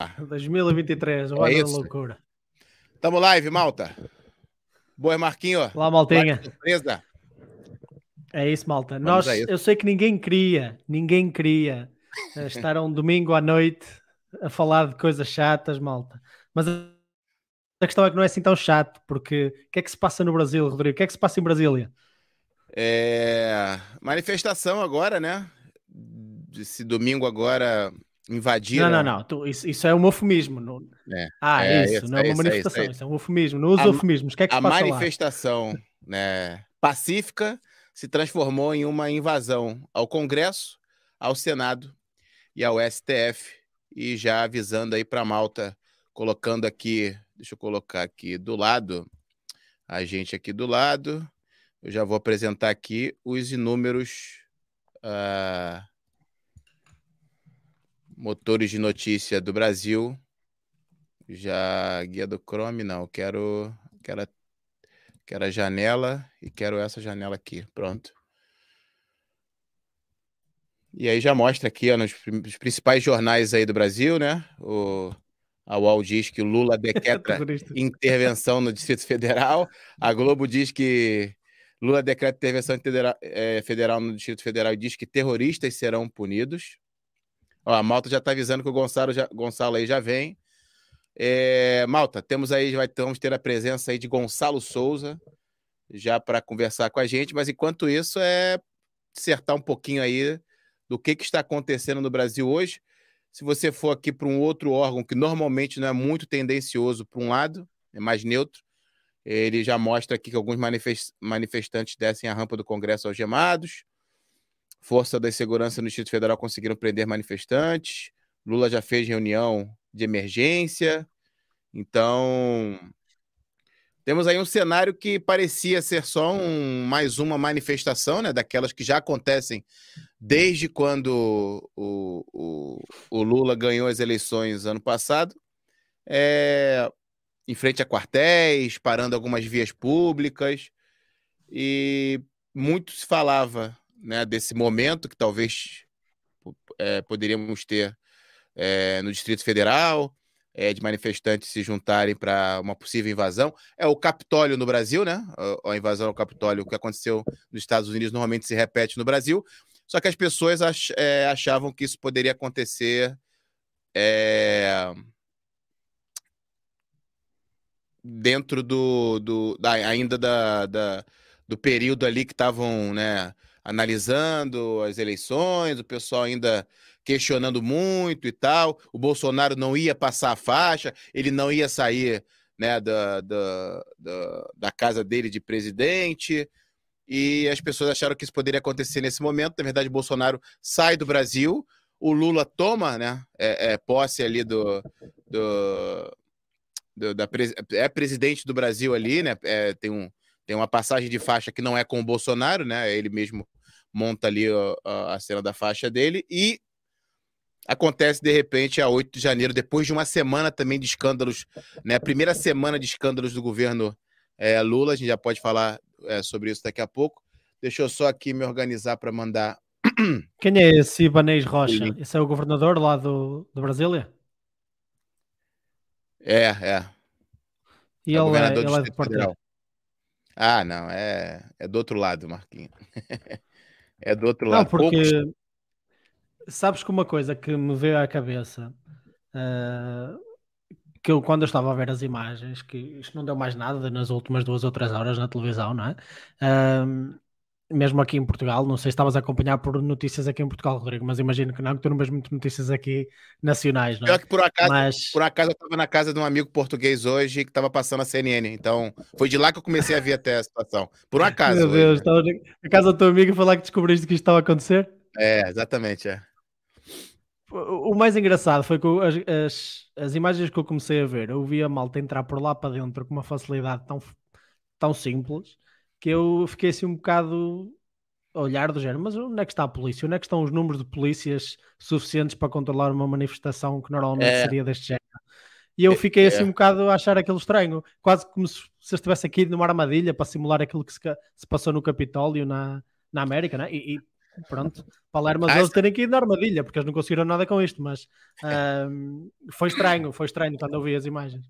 2023, É olha a isso. loucura. Tamo live, malta. Boa, Marquinho. Lá, maltinha. Surpresa. É isso, malta. Vamos Nós, isso. eu sei que ninguém queria, ninguém queria eh, estar um domingo à noite a falar de coisas chatas, malta. Mas a a questão é que não é assim tão chato, porque o que é que se passa no Brasil, Rodrigo? O que é que se passa em Brasília? É... Manifestação agora, né? Esse domingo agora invadiram. Não, não, não. tu- isso, isso é um eufemismo. Não... É, Ah, é isso, isso, não é é uma manifestação. isso, é Isso é um eufemismo. Não usa A- eufemismos. O que é que A passa lá? manifestação né, pacífica se transformou em uma invasão ao Congresso, ao Senado e ao STF. E já avisando aí para Malta, colocando aqui, deixa eu colocar aqui do lado, a gente aqui do lado. Eu já vou apresentar aqui os inúmeros ah, motores de notícia do Brasil. Já guia do Chrome, não, quero, quero a Quero a janela e quero essa janela aqui. Pronto. E aí já mostra aqui, ó, nos prim- os principais jornais aí do Brasil, né? O, a UOL diz que Lula decreta intervenção no Distrito Federal. A Globo diz que Lula decreta intervenção federal, eh, federal no Distrito Federal e diz que terroristas serão punidos. Ó, a Malta já está avisando que o Gonçalo, já, Gonçalo aí já vem. É, Malta, temos aí, vai, vamos ter a presença aí de Gonçalo Souza, já para conversar com a gente, mas enquanto isso é dissertar um pouquinho aí do que, que está acontecendo no Brasil hoje. Se você for aqui para um outro órgão que normalmente não é muito tendencioso para um lado, é mais neutro, ele já mostra aqui que alguns manifes- manifestantes descem a rampa do Congresso algemados. Força da Segurança no Distrito Federal conseguiram prender manifestantes. Lula já fez reunião de emergência. Então, temos aí um cenário que parecia ser só um, mais uma manifestação, né, daquelas que já acontecem desde quando o, o, o Lula ganhou as eleições ano passado, é, em frente a quartéis, parando algumas vias públicas, e muito se falava né, desse momento que talvez é, poderíamos ter é, no Distrito Federal, é, de manifestantes se juntarem para uma possível invasão. É o Capitólio no Brasil, né? A, invasão ao Capitólio, que aconteceu nos Estados Unidos, normalmente se repete no Brasil. Só que as pessoas ach, é, achavam que isso poderia acontecer é, dentro do, do da, ainda da, da, do período ali que estavam né, analisando as eleições, o pessoal ainda questionando muito e tal. O Bolsonaro não ia passar a faixa, ele não ia sair né, da, da, da, da casa dele de presidente. E as pessoas acharam que isso poderia acontecer nesse momento. Na verdade, Bolsonaro sai do Brasil, o Lula toma né, é, é posse ali do. do, do da, é presidente do Brasil ali, né? É, tem, um, tem uma passagem de faixa que não é com o Bolsonaro, né? Ele mesmo monta ali a, a cena da faixa dele e acontece de repente a 8 de janeiro, depois de uma semana também de escândalos, né? A primeira semana de escândalos do governo é, Lula, a gente já pode falar é, sobre isso daqui a pouco. Deixa eu só aqui me organizar para mandar. Quem é esse Ibanez Rocha? Esse é o governador lá do, do Brasília? É, é. E é ele, é, governador ele do é partido? Federal. Ah, não, é, é do outro lado, Marquinhos. é do outro Não, lado. porque Poucos- sabes que uma coisa que me veio à cabeça ah, que eu quando eu estava a ver as imagens, que isto não deu mais nada nas últimas duas ou três horas na televisão, não é? Ahm, mesmo aqui em Portugal, não sei se estavas a acompanhar por notícias aqui em Portugal, Rodrigo, mas imagino que não, que tu não vês muito notícias aqui nacionais, não é? Pior que por acaso, Mas por acaso eu estava na casa de um amigo português hoje que estava passando a CNN. Então, foi de lá que eu comecei a ver até a situação. Por um acaso. meu Deus, né? estava na casa do teu amigo e falar que descobriste que isto estava a acontecer. É, exatamente. É. O o mais engraçado foi que as, as, as imagens que eu comecei a ver, eu vi a malta entrar por lá para dentro com uma facilidade tão, tão simples que eu fiquei assim um bocado a olhar do género, mas onde é que está a polícia? Onde é que estão os números de polícias suficientes para controlar uma manifestação que normalmente É. seria deste género? E eu fiquei assim É. um bocado a achar aquilo estranho, quase como se, se eu estivesse aqui numa armadilha para simular aquilo que se, se passou no Capitólio na, na América, né? E, e pronto, Palermo ah, eles terem que ir na armadilha, porque eles não conseguiram nada com isto, mas uh, foi estranho, foi estranho quando eu vi as imagens.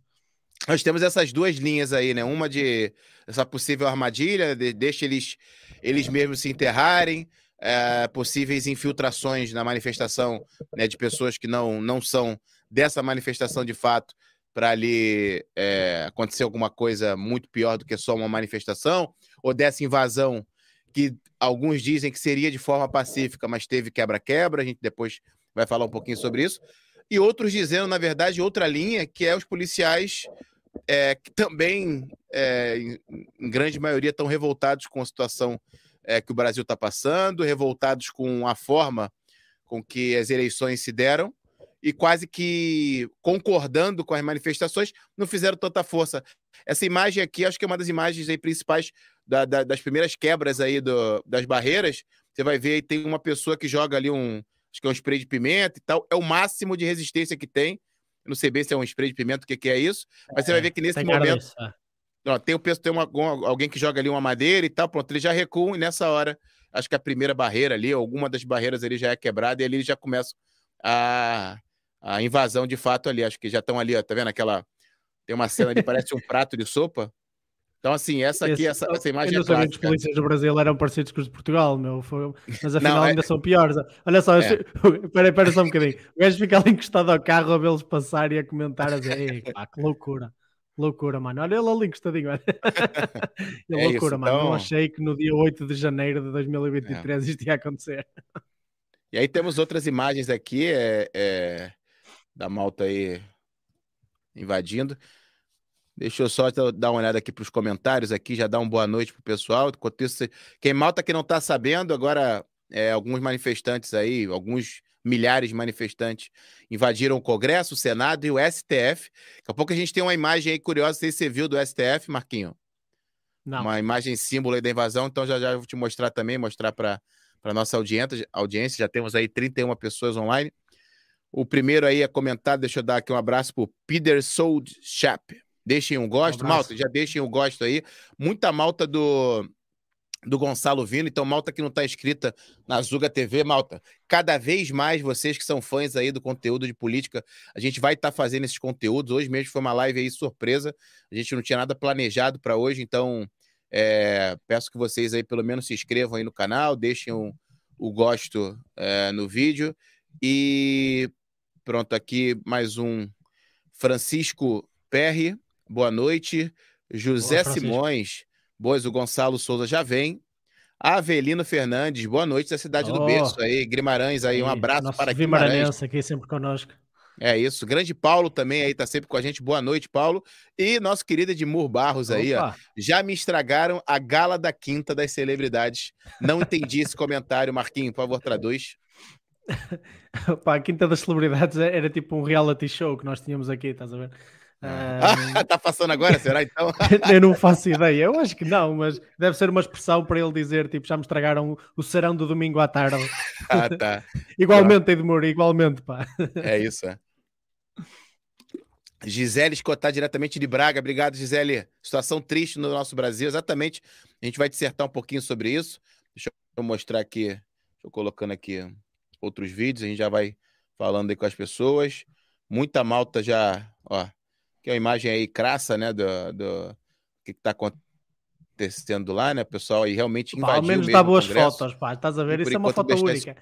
Nós temos essas duas linhas aí, né? Uma de essa possível armadilha, de, deixa eles, eles mesmos se enterrarem, é, possíveis infiltrações na manifestação né, de pessoas que não, não são dessa manifestação de fato, para ali é, acontecer alguma coisa muito pior do que só uma manifestação, ou dessa invasão que alguns dizem que seria de forma pacífica, mas teve quebra-quebra, a gente depois vai falar um pouquinho sobre isso, e outros dizendo, na verdade, outra linha, que é os policiais é, que também, é, em, grande maioria, estão revoltados com a situação é, que o Brasil está passando, revoltados com a forma com que as eleições se deram, e quase que concordando com as manifestações, não fizeram tanta força. Essa imagem aqui, acho que é uma das imagens aí principais da, da, das primeiras quebras aí do, das barreiras. Você vai ver aí tem uma pessoa que joga ali um, acho que é um spray de pimenta e tal. É o máximo de resistência que tem. Eu não sei bem se é um spray de pimenta, o que, que é isso, mas é, você vai ver que nesse momento. Ó, tem, o, tem uma, alguém que joga ali uma madeira e tal, pronto, ele já recua e nessa hora, acho que a primeira barreira ali, alguma das barreiras ali já é quebrada e ali eles já começam a, a invasão de fato ali. Acho que já estão ali, ó, tá vendo aquela. Tem uma cena ali, parece um prato de sopa. Então, assim, essa aqui, essa, essa imagem. Eu não sabia que os polícias do Brasil eram parecidos com os de Portugal, meu. Foi... Mas afinal não, é... ainda são piores. Olha só, é. espera, espera só um bocadinho. O gajo fica ali encostado ao carro a vê-los passar e a comentar a dizer: pá, que loucura. Loucura, mano. Olha ele ali encostadinho. é loucura, isso, mano. Então... Não achei que no dia 8 de janeiro de 2023 é. isto ia acontecer. E aí temos outras imagens aqui. É, é da malta aí invadindo. Deixa eu só dar uma olhada aqui para os comentários aqui, já dar uma boa noite para o pessoal. Quem malta que não está sabendo, agora é, alguns manifestantes aí, alguns milhares de manifestantes invadiram o Congresso, o Senado e o STF. Daqui a pouco a gente tem uma imagem aí curiosa, não sei se você viu do STF, Marquinho. Não. Uma imagem símbolo aí da invasão, então já já vou te mostrar também, mostrar para a nossa audiência, audiência. Já temos aí 31 pessoas online. O primeiro aí a comentar, deixa eu dar aqui um abraço pro Peter Sold Chap. Deixem um gosto, um malta, já deixem um gosto aí. Muita malta do do Gonçalo Vino, então malta que não está inscrita na Zuga TV, malta, cada vez mais vocês que são fãs aí do conteúdo de política, a gente vai estar tá fazendo esses conteúdos, hoje mesmo foi uma live aí surpresa, a gente não tinha nada planejado para hoje, então é, peço que vocês aí pelo menos se inscrevam aí no canal, deixem o, o gosto é, no vídeo. E Pronto, aqui mais um Francisco Perry, boa noite. José boa, Simões, boas, o Gonçalo Souza já vem. Avelino Fernandes, boa noite da cidade oh. do Berço aí, Grimarães aí, um abraço para Guimarães. aqui sempre conosco. É isso, grande Paulo também aí tá sempre com a gente, boa noite Paulo. E nosso querido Edmur Barros Opa. aí, ó, já me estragaram a gala da quinta das celebridades. Não entendi esse comentário, Marquinho, por favor, traduz. Pá, a Quinta das Celebridades era tipo um reality show que nós tínhamos aqui, estás a ver? Ah, tá passando agora, será então? eu não faço ideia, eu acho que não, mas deve ser uma expressão para ele dizer, tipo, já me estragaram o serão do domingo à tarde. ah, tá. igualmente, Edmure, igualmente, pá. É isso, é. Gisele escotar diretamente de Braga. Obrigado, Gisele. Situação triste no nosso Brasil, exatamente. A gente vai dissertar um pouquinho sobre isso. Deixa eu mostrar aqui, deixa eu colocando aqui outros vídeos, a gente já vai falando aí com as pessoas. Muita malta já, ó, que é uma imagem aí crassa, né, do, do que está acontecendo lá, né, pessoal, e realmente invadiu Ao menos dá boas fotos, pá, estás a ver? Isso é uma foto única.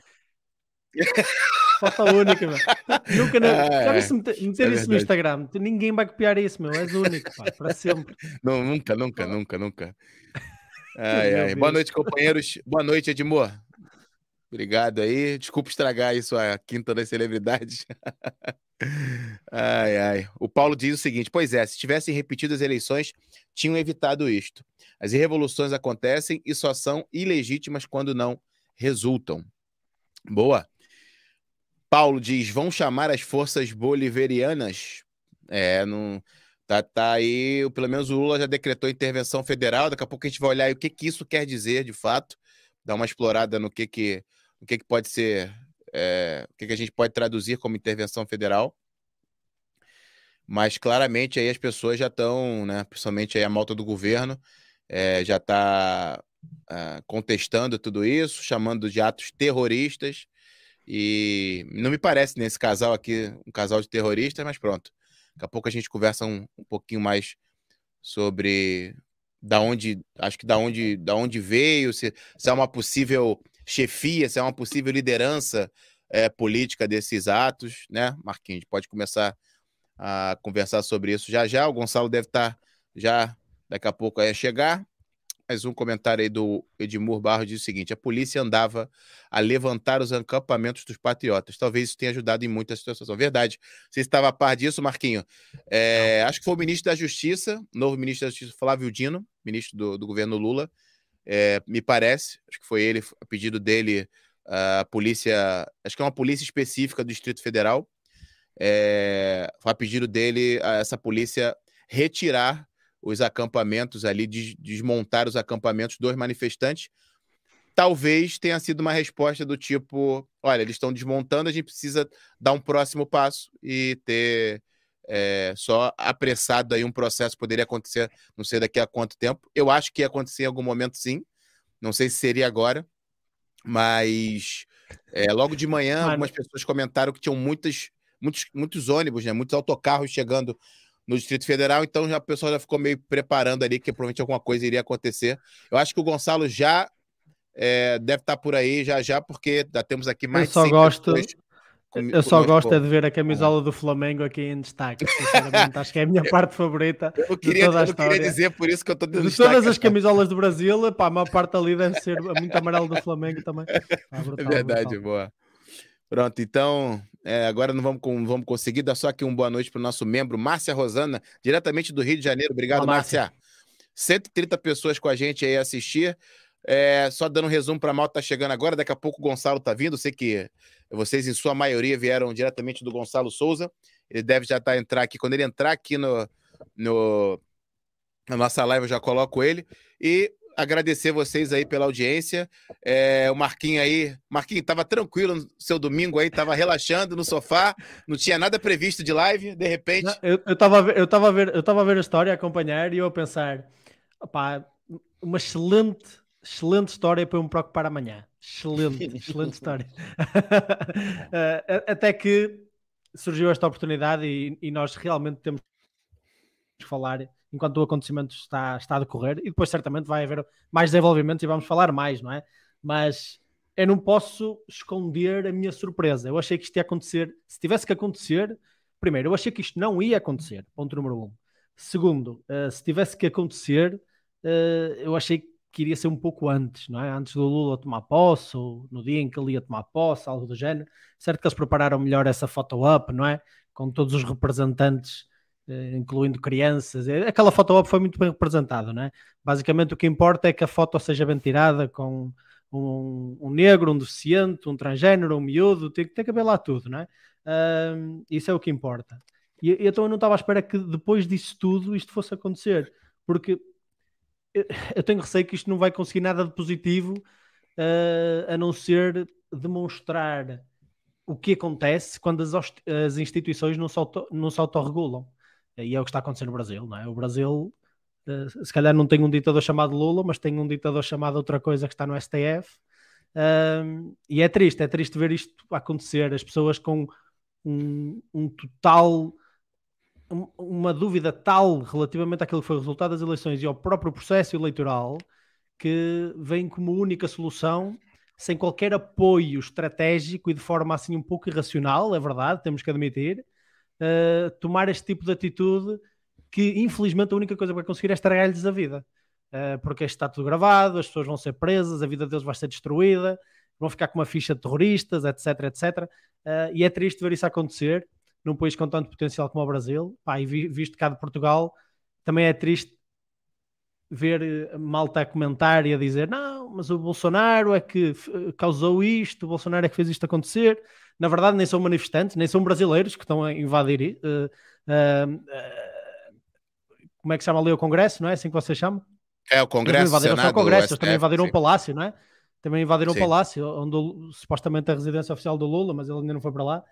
foto única, meu. Nunca, não... Ah, já se meter, meter é isso no Instagram, ninguém vai copiar isso, meu, és único, pá, para sempre. Não, nunca, nunca, nunca, nunca. Ai, ai. Boa noite, companheiros. Boa noite, Edmur. Obrigado aí. Desculpa estragar isso a quinta das celebridades. Ai, ai. O Paulo diz o seguinte: pois é, se tivessem repetido as eleições, tinham evitado isto. As revoluções acontecem e só são ilegítimas quando não resultam. Boa. Paulo diz: vão chamar as forças bolivarianas. É, não. Tá, tá aí, pelo menos o Lula já decretou intervenção federal. Daqui a pouco a gente vai olhar o que, que isso quer dizer de fato, dar uma explorada no que, que o que, que pode ser, é, o que, que a gente pode traduzir como intervenção federal. Mas claramente aí as pessoas já estão, né, principalmente aí a malta do governo, é, já está uh, contestando tudo isso, chamando de atos terroristas. E não me parece nesse casal aqui um casal de terroristas, mas pronto. Daqui a pouco a gente conversa um, um pouquinho mais sobre da onde, acho que da onde, da onde veio, se, se é uma possível chefia, se é uma possível liderança é, política desses atos, né, Marquinhos? Pode começar a conversar sobre isso já já. O Gonçalo deve estar já daqui a pouco a chegar. Mais um comentário aí do Edmur Barros diz o seguinte: a polícia andava a levantar os acampamentos dos patriotas. Talvez isso tenha ajudado em muita situação. Verdade. Você estava a par disso, Marquinho? É, acho que foi o ministro da Justiça, novo ministro da Justiça, Flávio Dino, ministro do, do governo Lula. É, me parece, acho que foi ele, a pedido dele, a polícia, acho que é uma polícia específica do Distrito Federal, é, foi a pedido dele a essa polícia retirar os acampamentos ali, desmontar os acampamentos dos manifestantes. Talvez tenha sido uma resposta do tipo: olha, eles estão desmontando, a gente precisa dar um próximo passo e ter é, só apressado aí um processo poderia acontecer, não sei daqui a quanto tempo. Eu acho que ia acontecer em algum momento, sim. Não sei se seria agora, mas é, logo de manhã, algumas pessoas comentaram que tinham muitas, muitos, muitos ônibus, né, muitos autocarros chegando no Distrito Federal, então já, a pessoa já ficou meio preparando ali que provavelmente alguma coisa iria acontecer. Eu acho que o Gonçalo já é, deve estar por aí já já, porque já temos aqui mais Eu só gosto, eu só gosto é de ver a camisola do Flamengo aqui em destaque. Sinceramente, acho que é a minha parte favorita. Eu queria, de toda a eu queria dizer por isso que eu estou de De todas as camisolas do Brasil, pá, a maior parte ali deve ser muito amarelo do Flamengo também. Ah, brutal, é verdade, brutal. boa. Pronto, então é, agora não vamos, vamos conseguir dar só aqui uma boa noite para o nosso membro, Márcia Rosana, diretamente do Rio de Janeiro. Obrigado, Olá, Márcia. Márcia. 130 pessoas com a gente aí assistir. É, só dando um resumo para a malta tá chegando agora, daqui a pouco o Gonçalo tá vindo. Sei que vocês, em sua maioria, vieram diretamente do Gonçalo Souza. Ele deve já estar tá, entrar aqui. Quando ele entrar aqui no, no, na nossa live, eu já coloco ele. E agradecer vocês aí pela audiência. É, o Marquinho aí, Marquinho, estava tranquilo no seu domingo aí, estava relaxando no sofá, não tinha nada previsto de live, de repente. Não, eu, eu, tava, eu, tava eu tava a a história, acompanhar e eu a pensar, uma excelente Excelente história para eu me preocupar amanhã. Excelente, excelente história. uh, até que surgiu esta oportunidade e, e, nós realmente temos que falar enquanto o acontecimento está, está a decorrer e depois certamente vai haver mais desenvolvimentos e vamos falar mais, não é? Mas eu não posso esconder a minha surpresa. Eu achei que isto ia acontecer. Se tivesse que acontecer, primeiro, eu achei que isto não ia acontecer. Ponto número um. Segundo, uh, se tivesse que acontecer, uh, eu achei que que iria ser um pouco antes, não é? Antes do Lula tomar posse, ou no dia em que ele ia tomar posse, algo do género. Certo que eles prepararam melhor essa foto-up, não é? Com todos os representantes, eh, incluindo crianças. Aquela foto-up foi muito bem representada, não é? Basicamente o que importa é que a foto seja bem tirada com um, um negro, um deficiente, um transgênero, um miúdo, tem, tem que haver lá tudo, não é? Uh, isso é o que importa. E então eu não estava à espera que depois disso tudo isto fosse acontecer, porque eu tenho receio que isto não vai conseguir nada de positivo uh, a não ser demonstrar o que acontece quando as, as instituições não se, auto, não se autorregulam. E é o que está acontecendo no Brasil, não é? O Brasil, uh, se calhar não tem um ditador chamado Lula, mas tem um ditador chamado outra coisa que está no STF. Uh, e é triste, é triste ver isto acontecer. As pessoas com um, um total uma dúvida tal relativamente àquilo que foi o resultado das eleições e ao próprio processo eleitoral que vem como única solução, sem qualquer apoio estratégico e de forma assim um pouco irracional, é verdade, temos que admitir, uh, tomar este tipo de atitude que infelizmente a única coisa que vai conseguir é estragar-lhes a vida. Uh, porque está tudo gravado, as pessoas vão ser presas, a vida deles vai ser destruída, vão ficar com uma ficha de terroristas, etc, etc. Uh, e é triste ver isso acontecer num país com tanto potencial como o Brasil, pá, e visto cá de Portugal, também é triste ver eh, malta a comentar e a dizer não, mas o Bolsonaro é que eh, causou isto, o Bolsonaro é que fez isto acontecer. Na verdade, nem são manifestantes, nem são brasileiros que estão a invadir. Uh, uh, uh, como é que se chama ali o Congresso, não é assim que vocês chamam? É o Congresso. Eles invadiram Senado, o Congresso, eles também invadiram sim. o Palácio, não é? Também invadiram sim. o Palácio, onde supostamente a residência oficial do Lula, mas ele ainda não foi para lá.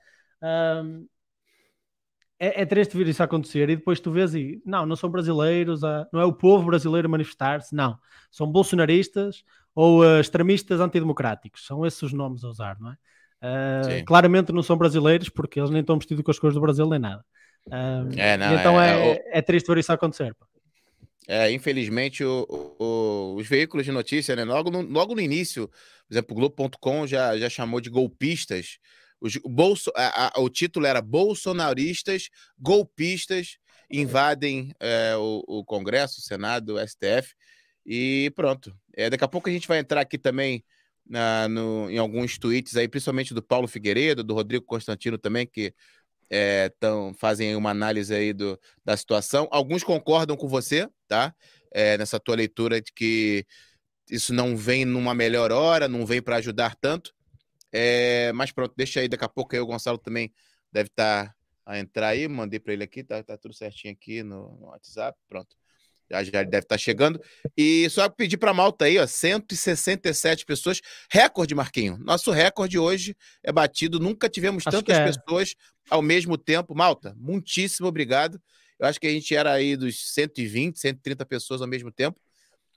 É, é triste ver isso acontecer e depois tu vês e não, não são brasileiros, ah, não é o povo brasileiro a manifestar-se, não, são bolsonaristas ou uh, extremistas antidemocráticos, são esses os nomes a usar, não é? Uh, claramente não são brasileiros porque eles nem estão vestidos com as cores do Brasil nem nada. Uh, é, não, então é, é, é, triste ver isso acontecer. É, infelizmente, o, o, os veículos de notícia, né, logo, no, logo no início, por exemplo, o Globo.com já, já chamou de golpistas. Os, o, Bolso, a, a, o título era Bolsonaristas, golpistas invadem é, o, o, Congresso, o Senado, o STF, e pronto. É, daqui a pouco a gente vai entrar aqui também na, no, em alguns tweets aí, principalmente do Paulo Figueiredo, do Rodrigo Constantino também, que é, tão, fazem uma análise aí do, da situação. Alguns concordam com você, tá? É, nessa tua leitura de que isso não vem numa melhor hora, não vem para ajudar tanto. É, mas pronto, deixa aí, daqui a pouco aí o Gonçalo também deve estar tá a entrar aí, mandei para ele aqui, tá, tá tudo certinho aqui no, no WhatsApp, pronto. Já, já deve estar tá chegando. E só pedir para Malta aí, ó, 167 pessoas, recorde, Marquinho. Nosso recorde hoje é batido, nunca tivemos acho tantas é. pessoas ao mesmo tempo. Malta, muitíssimo obrigado. Eu acho que a gente era aí dos 120, 130 pessoas ao mesmo tempo.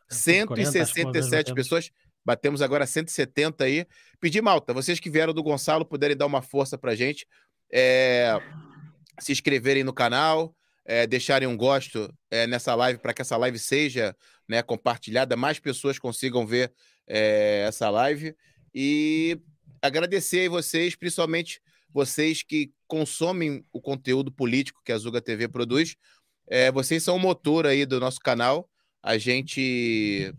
167 pessoas. Batemos agora 170 aí. Pedir, Malta, vocês que vieram do Gonçalo puderem dar uma força pra gente. É, se inscreverem no canal, é, deixarem um gosto é, nessa live para que essa live seja né, compartilhada, mais pessoas consigam ver essa live. E agradecer a vocês, principalmente vocês que consomem o conteúdo político que a Zuga TV produz. Vocês são o motor aí do nosso canal. A gente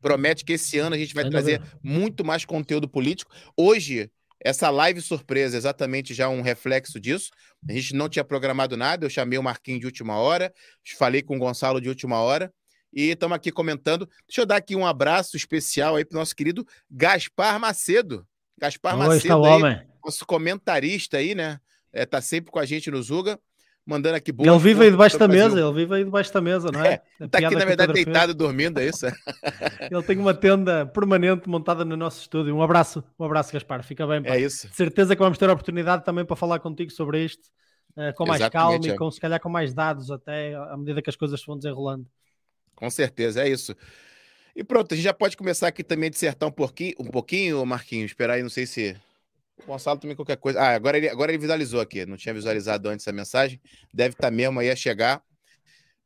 promete que esse ano a gente vai Ainda trazer bem. muito mais conteúdo político. Hoje essa live surpresa é exatamente já um reflexo disso. A gente não tinha programado nada, eu chamei o Marquinhos de última hora, falei com o Gonçalo de última hora e estamos aqui comentando. Deixa eu dar aqui um abraço especial aí para o nosso querido Gaspar Macedo. Gaspar Oi, Macedo, aí, nosso comentarista aí, né? É, tá sempre com a gente no Zuga mandando aqui boa. Ele vive aí debaixo da mesa, ele vive aí debaixo da mesa, não é? é tá aqui, na verdade, deitado, dormindo, é isso? ele tem uma tenda permanente montada no nosso estúdio. Um abraço, um abraço, Gaspar. Fica bem, pá. É isso. De certeza que vamos ter a oportunidade também para falar contigo sobre isto, uh, com mais Exatamente, calma e com, se calhar, com mais dados até, à medida que as coisas vão desenrolando. Com certeza, é isso. E pronto, a gente já pode começar aqui também a dissertar um pouquinho, um pouquinho, Marquinhos. Esperar aí, não sei se o Gonçalo também qualquer coisa. Ah, agora ele, agora ele visualizou aqui. Não tinha visualizado antes a mensagem. Deve estar tá mesmo aí a chegar.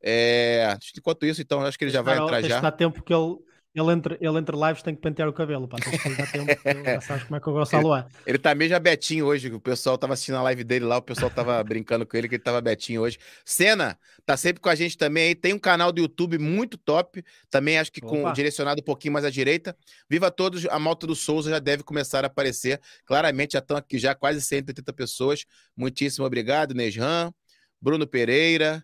É... Enquanto isso, então, acho que ele já vai entrar já. Dá tempo que ele, ele entre, ele entre lives tem que pentear o cabelo, pá. Tem sabes como é que o Gonçalo é. Ele tá meio já betinho hoje, o pessoal tava assistindo a live dele lá, o pessoal tava brincando com ele que ele tava betinho hoje. Cena, tá sempre com a gente também aí, tem um canal do YouTube muito top, também acho que com direcionado um pouquinho mais à direita. Viva todos, a malta do Souza já deve começar a aparecer. Claramente já estão aqui já quase 180 pessoas. Muitíssimo obrigado, Nesran, Bruno Pereira,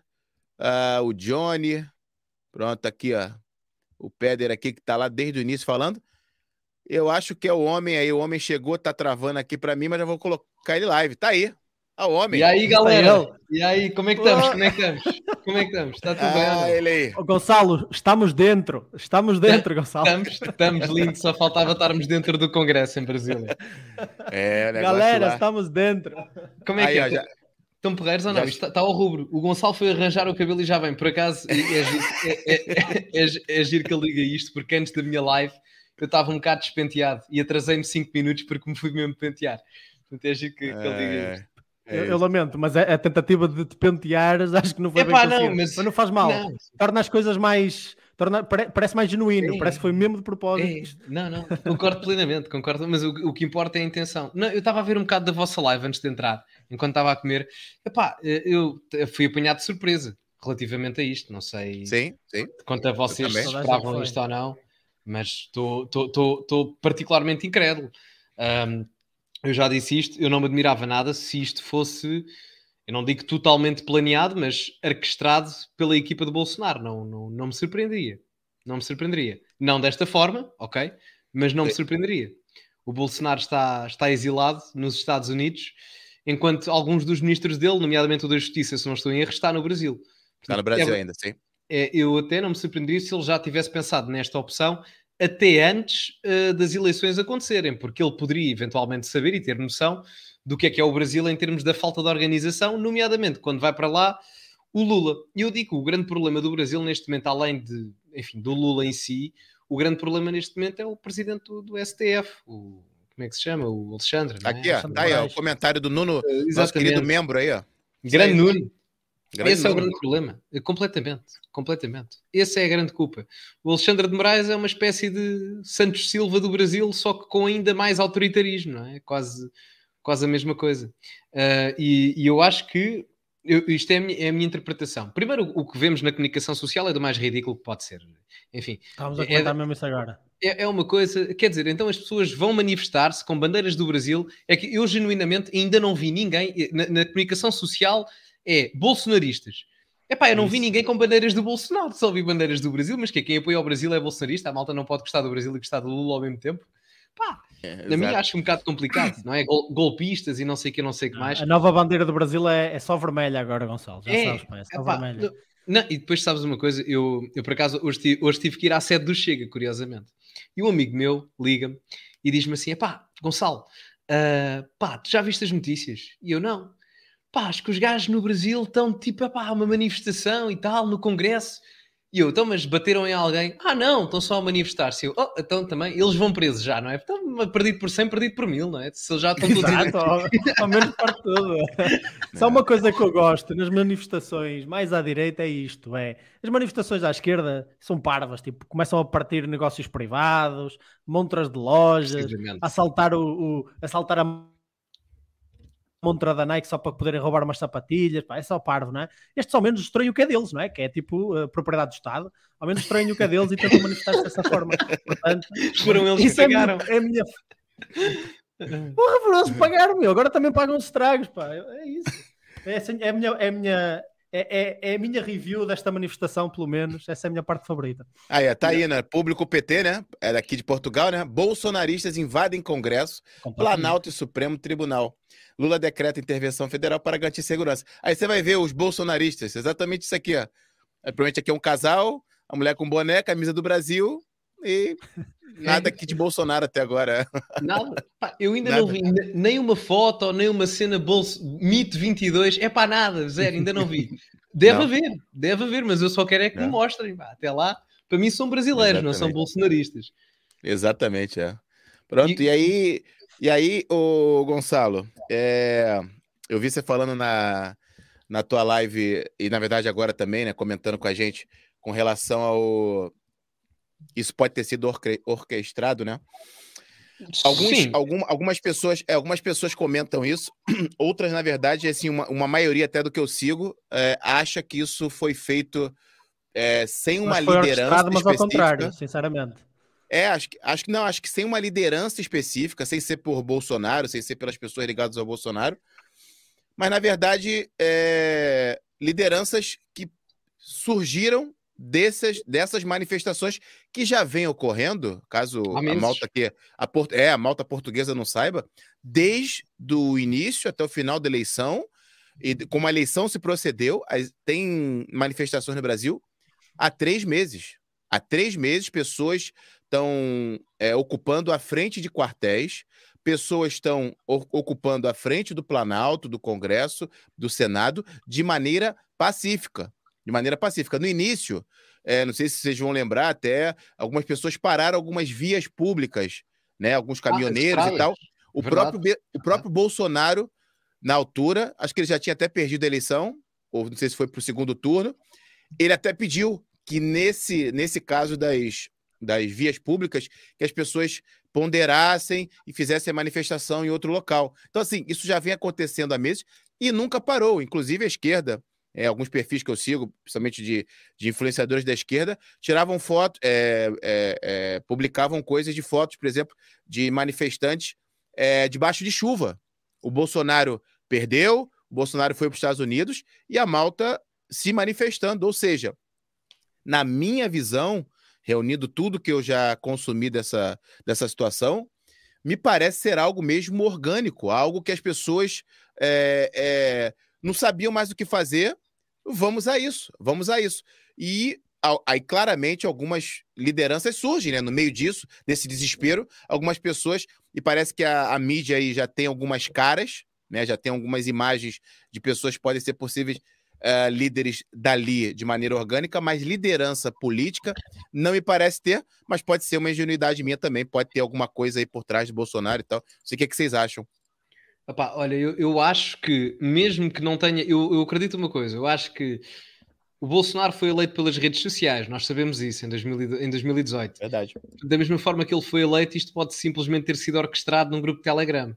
uh, o Johnny. Pronto, aqui, ó o Péder aqui, que está lá desde o início falando. Eu acho que é o homem aí. O homem chegou, tá travando aqui para mim, mas já vou colocar ele live. Tá aí. Ah, o homem. E aí, galera? E aí, como é que estamos? Como é que estamos? Como é que estamos? Está tudo ah, bem? Ele aí. Oh, Gonçalo, estamos dentro. Estamos dentro, Gonçalo. Estamos, estamos lindo. Só faltava estarmos dentro do Congresso em Brasília. É, Galera, lá. estamos dentro. Como é aí, que é? Ó, já... Estão porreiros ou não? Está, está ao rubro. O Gonçalo foi arranjar o cabelo e já vem. Por acaso, é, é, é, é, é giro que ele diga isto, porque antes da minha live eu estava um bocado despenteado e atrasei-me 5 minutos porque me fui mesmo pentear. Portanto, é giro que, que ele diga isto. Eu, eu, lamento, mas a, a, tentativa de te penteares acho que não foi Epá, bem não, mas... mas... não faz mal. Não. Torna as coisas mais torna, parece mais genuíno, é, parece que foi mesmo de propósito. É, não, não, concordo plenamente, concordo, mas o, o que importa é a intenção. Não, eu estava a ver um bocado da vossa live antes de entrar, enquanto estava a comer. Epá, eu fui apanhado de surpresa relativamente a isto, não sei sim, sim. quanto a vocês esperavam isto ou não, mas estou particularmente incrédulo. Um, eu já disse isto, eu não me admirava nada se isto fosse eu não digo totalmente planeado, mas orquestrado pela equipa de Bolsonaro. Não, não, não me surpreenderia. Não me surpreenderia. Não desta forma, ok? Mas não me surpreenderia. O Bolsonaro está, está exilado nos Estados Unidos, enquanto alguns dos ministros dele, nomeadamente o da Justiça, se não estou em erro, está no Brasil. Está no Brasil é, ainda, sim. É, eu até não me surpreenderia se ele já tivesse pensado nesta opção até antes uh, das eleições acontecerem, porque ele poderia eventualmente saber e ter noção do que é que é o Brasil em termos da falta de organização, nomeadamente quando vai para lá o Lula. E eu digo, o grande problema do Brasil neste momento, além de, enfim, do Lula em si, o grande problema neste momento é o presidente do, do STF, o, como é que se chama? O Alexandre. É? Aqui, ó, tá aí, ó, o comentário do Nuno, uh, nosso querido membro aí, ó. Grande Nuno. Grande Esse Nuno. é o grande problema. Completamente. Completamente. Essa é a grande culpa. O Alexandre de Moraes é uma espécie de Santos Silva do Brasil, só que com ainda mais autoritarismo, não é? Quase, quase a mesma coisa. Uh, e, e, eu acho que eu, isto é a, minha, é a, minha, interpretação. Primeiro, o, que vemos na comunicação social é do mais ridículo que pode ser. Enfim. Estamos a contar é, mesmo isso agora. É, é, uma coisa, quer dizer, então as pessoas vão manifestar-se com bandeiras do Brasil. É que eu genuinamente ainda não vi ninguém na, na comunicação social é bolsonaristas. Epá, eu não vi ninguém com bandeiras do Bolsonaro, só vi bandeiras do Brasil, mas que é, quem apoia o Brasil é bolsonarista, a malta não pode gostar do Brasil e gostar do Lula ao mesmo tempo. Pá, é, na minha acho um bocado complicado, não é? Gol, golpistas e não sei o que, não sei o que mais. A nova bandeira do Brasil é, é só vermelha agora, Gonçalo. Já é, sabes, pá, é só epá, vermelha. Não, e depois sabes uma coisa, eu, eu por acaso hoje tive, hoje tive que ir à sede do Chega, curiosamente. E um amigo meu liga-me e diz-me assim: pá, Gonçalo, uh, pá, tu já viste as notícias? E eu não. Pá, acho que os gajos no Brasil estão tipo, pá, uma manifestação e tal, no Congresso. E eu, então, mas bateram em alguém? Ah, não, estão só a manifestar-se. Eu, oh, então também, eles vão presos já, não é? Então, perdido por 100, perdido por mil, não é? Se eles já estão todos... Exato, ao, ao menos parte tudo. Só uma coisa que eu gosto nas manifestações mais à direita é isto, é... As manifestações à esquerda são parvas, tipo, começam a partir negócios privados, montras de lojas, assaltar, o, o, assaltar a montra da Nike só para poderem roubar umas sapatilhas, pá, é só parvo, não é? Estes ao menos destroem o que é deles, não é? Que é tipo uh, propriedade do Estado, ao menos destroem o que é deles e tentam manifestar-se dessa forma. Portanto, foram eles que pagaram. É, a minha. Porra, foram eles que pagaram, meu. Agora também pagam os estragos, pá. É isso. É, assim, é a minha. É a minha é, é, é, a minha review desta manifestação, pelo menos. Essa é a minha parte favorita. Aí, é, tá aí, né? Público PT, né? É daqui de Portugal, né? Bolsonaristas invadem Congresso, Planalto e Supremo Tribunal. Lula decreta intervenção federal para garantir segurança. Aí você vai ver os bolsonaristas, exatamente isso aqui, ó. Provavelmente aqui é um casal, a mulher com boné, camisa do Brasil e nada aqui de Bolsonaro até agora. Nada. eu ainda nada. não vi nem uma foto, nem uma cena Bolso... Mito 22. É para nada, zero, ainda não vi. Deve não. haver, deve haver, mas eu só quero é que não. me mostrem. Pá. Até lá, para mim são brasileiros, Exatamente. não são bolsonaristas. Exatamente, é. Pronto, e, e aí, e aí, o Gonçalo, é, eu vi você falando na, na tua live, e na verdade agora também, né, comentando com a gente com relação ao. Isso pode ter sido orque... orquestrado, né? Alguns, algum, algumas pessoas é, algumas pessoas comentam isso, outras, na verdade, assim, uma, uma maioria até do que eu sigo é, acha que isso foi feito é, sem uma mas liderança. Mas ao contrário, sinceramente. É, acho que, acho que não, acho que sem uma liderança específica, sem ser por Bolsonaro, sem ser pelas pessoas ligadas ao Bolsonaro, mas na verdade é, lideranças que surgiram dessas, dessas manifestações que já vem ocorrendo, caso a, a malta aqui, a, é, a malta portuguesa não saiba, desde o início até o final da eleição, e como a eleição se procedeu, tem manifestações no Brasil há três meses. Há três meses, pessoas estão é, ocupando a frente de quartéis, pessoas estão ocupando a frente do Planalto, do Congresso, do Senado, de maneira pacífica. De maneira pacífica. No início, é, não sei se vocês vão lembrar, até algumas pessoas pararam algumas vias públicas, né? Alguns ah, caminhoneiros ah, e tal. O próprio, o próprio Bolsonaro, na altura, acho que ele já tinha até perdido a eleição, ou não sei se foi para o segundo turno, ele até pediu que nesse, nesse caso das das vias públicas que as pessoas ponderassem e fizessem a manifestação em outro local. Então, assim, isso já vem acontecendo há meses e nunca parou. Inclusive, a esquerda, é, alguns perfis que eu sigo, principalmente de, de influenciadores da esquerda, tiravam fotos, é, é, é, publicavam coisas de fotos, por exemplo, de manifestantes é, debaixo de chuva. O Bolsonaro perdeu, o Bolsonaro foi para os Estados Unidos e a malta se manifestando. Ou seja, na minha visão, reunindo tudo que eu já consumi dessa, dessa situação, me parece ser algo mesmo orgânico, algo que as pessoas é, não sabiam mais o que fazer. Vamos a isso, vamos a isso. E aí, claramente, algumas lideranças surgem né, no meio disso, desse desespero, algumas pessoas, e parece que a, a mídia aí já tem algumas caras, né? Já tem algumas imagens de pessoas que podem ser possíveis uh, líderes dali de maneira orgânica, mas liderança política não me parece ter, mas pode ser uma ingenuidade minha também, pode ter alguma coisa aí por trás de Bolsonaro e tal. Não sei o que, é que vocês acham. Epá, olha, eu, eu acho que, mesmo que não tenha, eu, eu acredito uma coisa, eu acho que o Bolsonaro foi eleito pelas redes sociais, nós sabemos isso, em, 2000, em 2018. Verdade. Da mesma forma que ele foi eleito, isto pode simplesmente ter sido orquestrado num grupo de Telegram.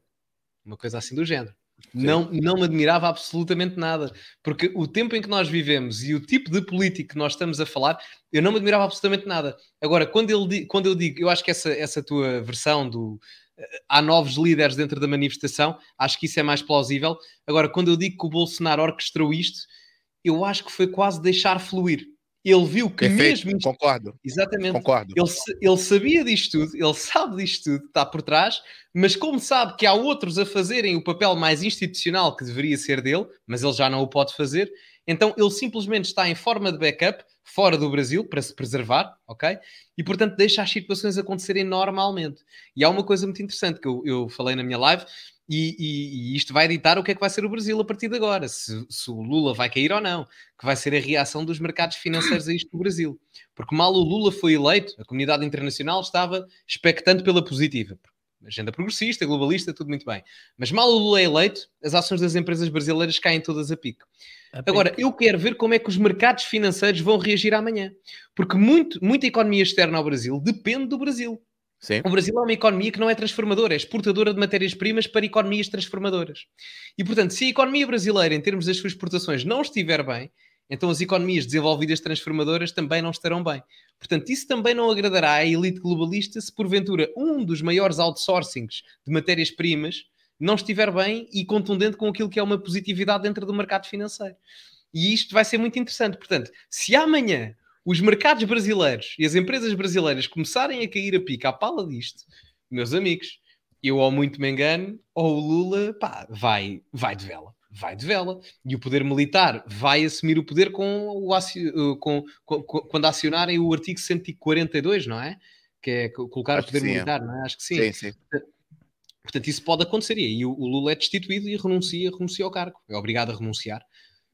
Uma coisa assim do género. Não, não me admirava absolutamente nada, porque o tempo em que nós vivemos e o tipo de político que nós estamos a falar, eu não me admirava absolutamente nada. Agora, quando, ele, quando eu digo, eu acho que essa, essa tua versão do há novos líderes dentro da manifestação, acho que isso é mais plausível. Agora, quando eu digo que o Bolsonaro orquestrou isto, eu acho que foi quase deixar fluir. Ele viu que Perfeito, mesmo. Concordo. Exatamente. Concordo. Ele, ele sabia disto tudo, ele sabe disto tudo, está por trás, mas como sabe que há outros a fazerem o papel mais institucional que deveria ser dele, mas ele já não o pode fazer, então ele simplesmente está em forma de backup, fora do Brasil, para se preservar, ok? E portanto deixa as situações acontecerem normalmente. E há uma coisa muito interessante que eu, eu falei na minha live, e, e, e, isto vai ditar o que é que vai ser o Brasil a partir de agora, se, se, o Lula vai cair ou não, que vai ser a reação dos mercados financeiros a isto no Brasil. Porque mal o Lula foi eleito, a comunidade internacional estava expectante pela positiva. Agenda progressista, globalista, tudo muito bem. Mas mal o Lula é eleito, as ações das empresas brasileiras caem todas a pico. A Agora, pico. eu quero ver como é que os mercados financeiros vão reagir amanhã. Porque muito, muita economia externa ao Brasil depende do Brasil. Sim. O Brasil é uma economia que não é transformadora, é exportadora de matérias-primas para economias transformadoras. E, portanto, se a economia brasileira, em termos das suas exportações, não estiver bem, então as economias desenvolvidas transformadoras também não estarão bem. Portanto, isso também não agradará à elite globalista se, porventura, um dos maiores outsourcings de matérias-primas não estiver bem e contundente com aquilo que é uma positividade dentro do mercado financeiro. E isto vai ser muito interessante. Portanto, se amanhã os mercados brasileiros e as empresas brasileiras começarem a cair a pica à pala disto, meus amigos, eu ou muito me engano, ou o Lula, pá, vai, vai de vela. Vai de vela. E o poder militar vai assumir o poder com o, eh, com, com, com, quando acionarem o artigo 142, não é? Que é colocar Acho o poder sim, militar, é. não é? Acho que sim. sim, sim. Portanto, isso pode acontecer. E aí o, o Lula é destituído e renuncia, renuncia ao cargo. É obrigado a renunciar.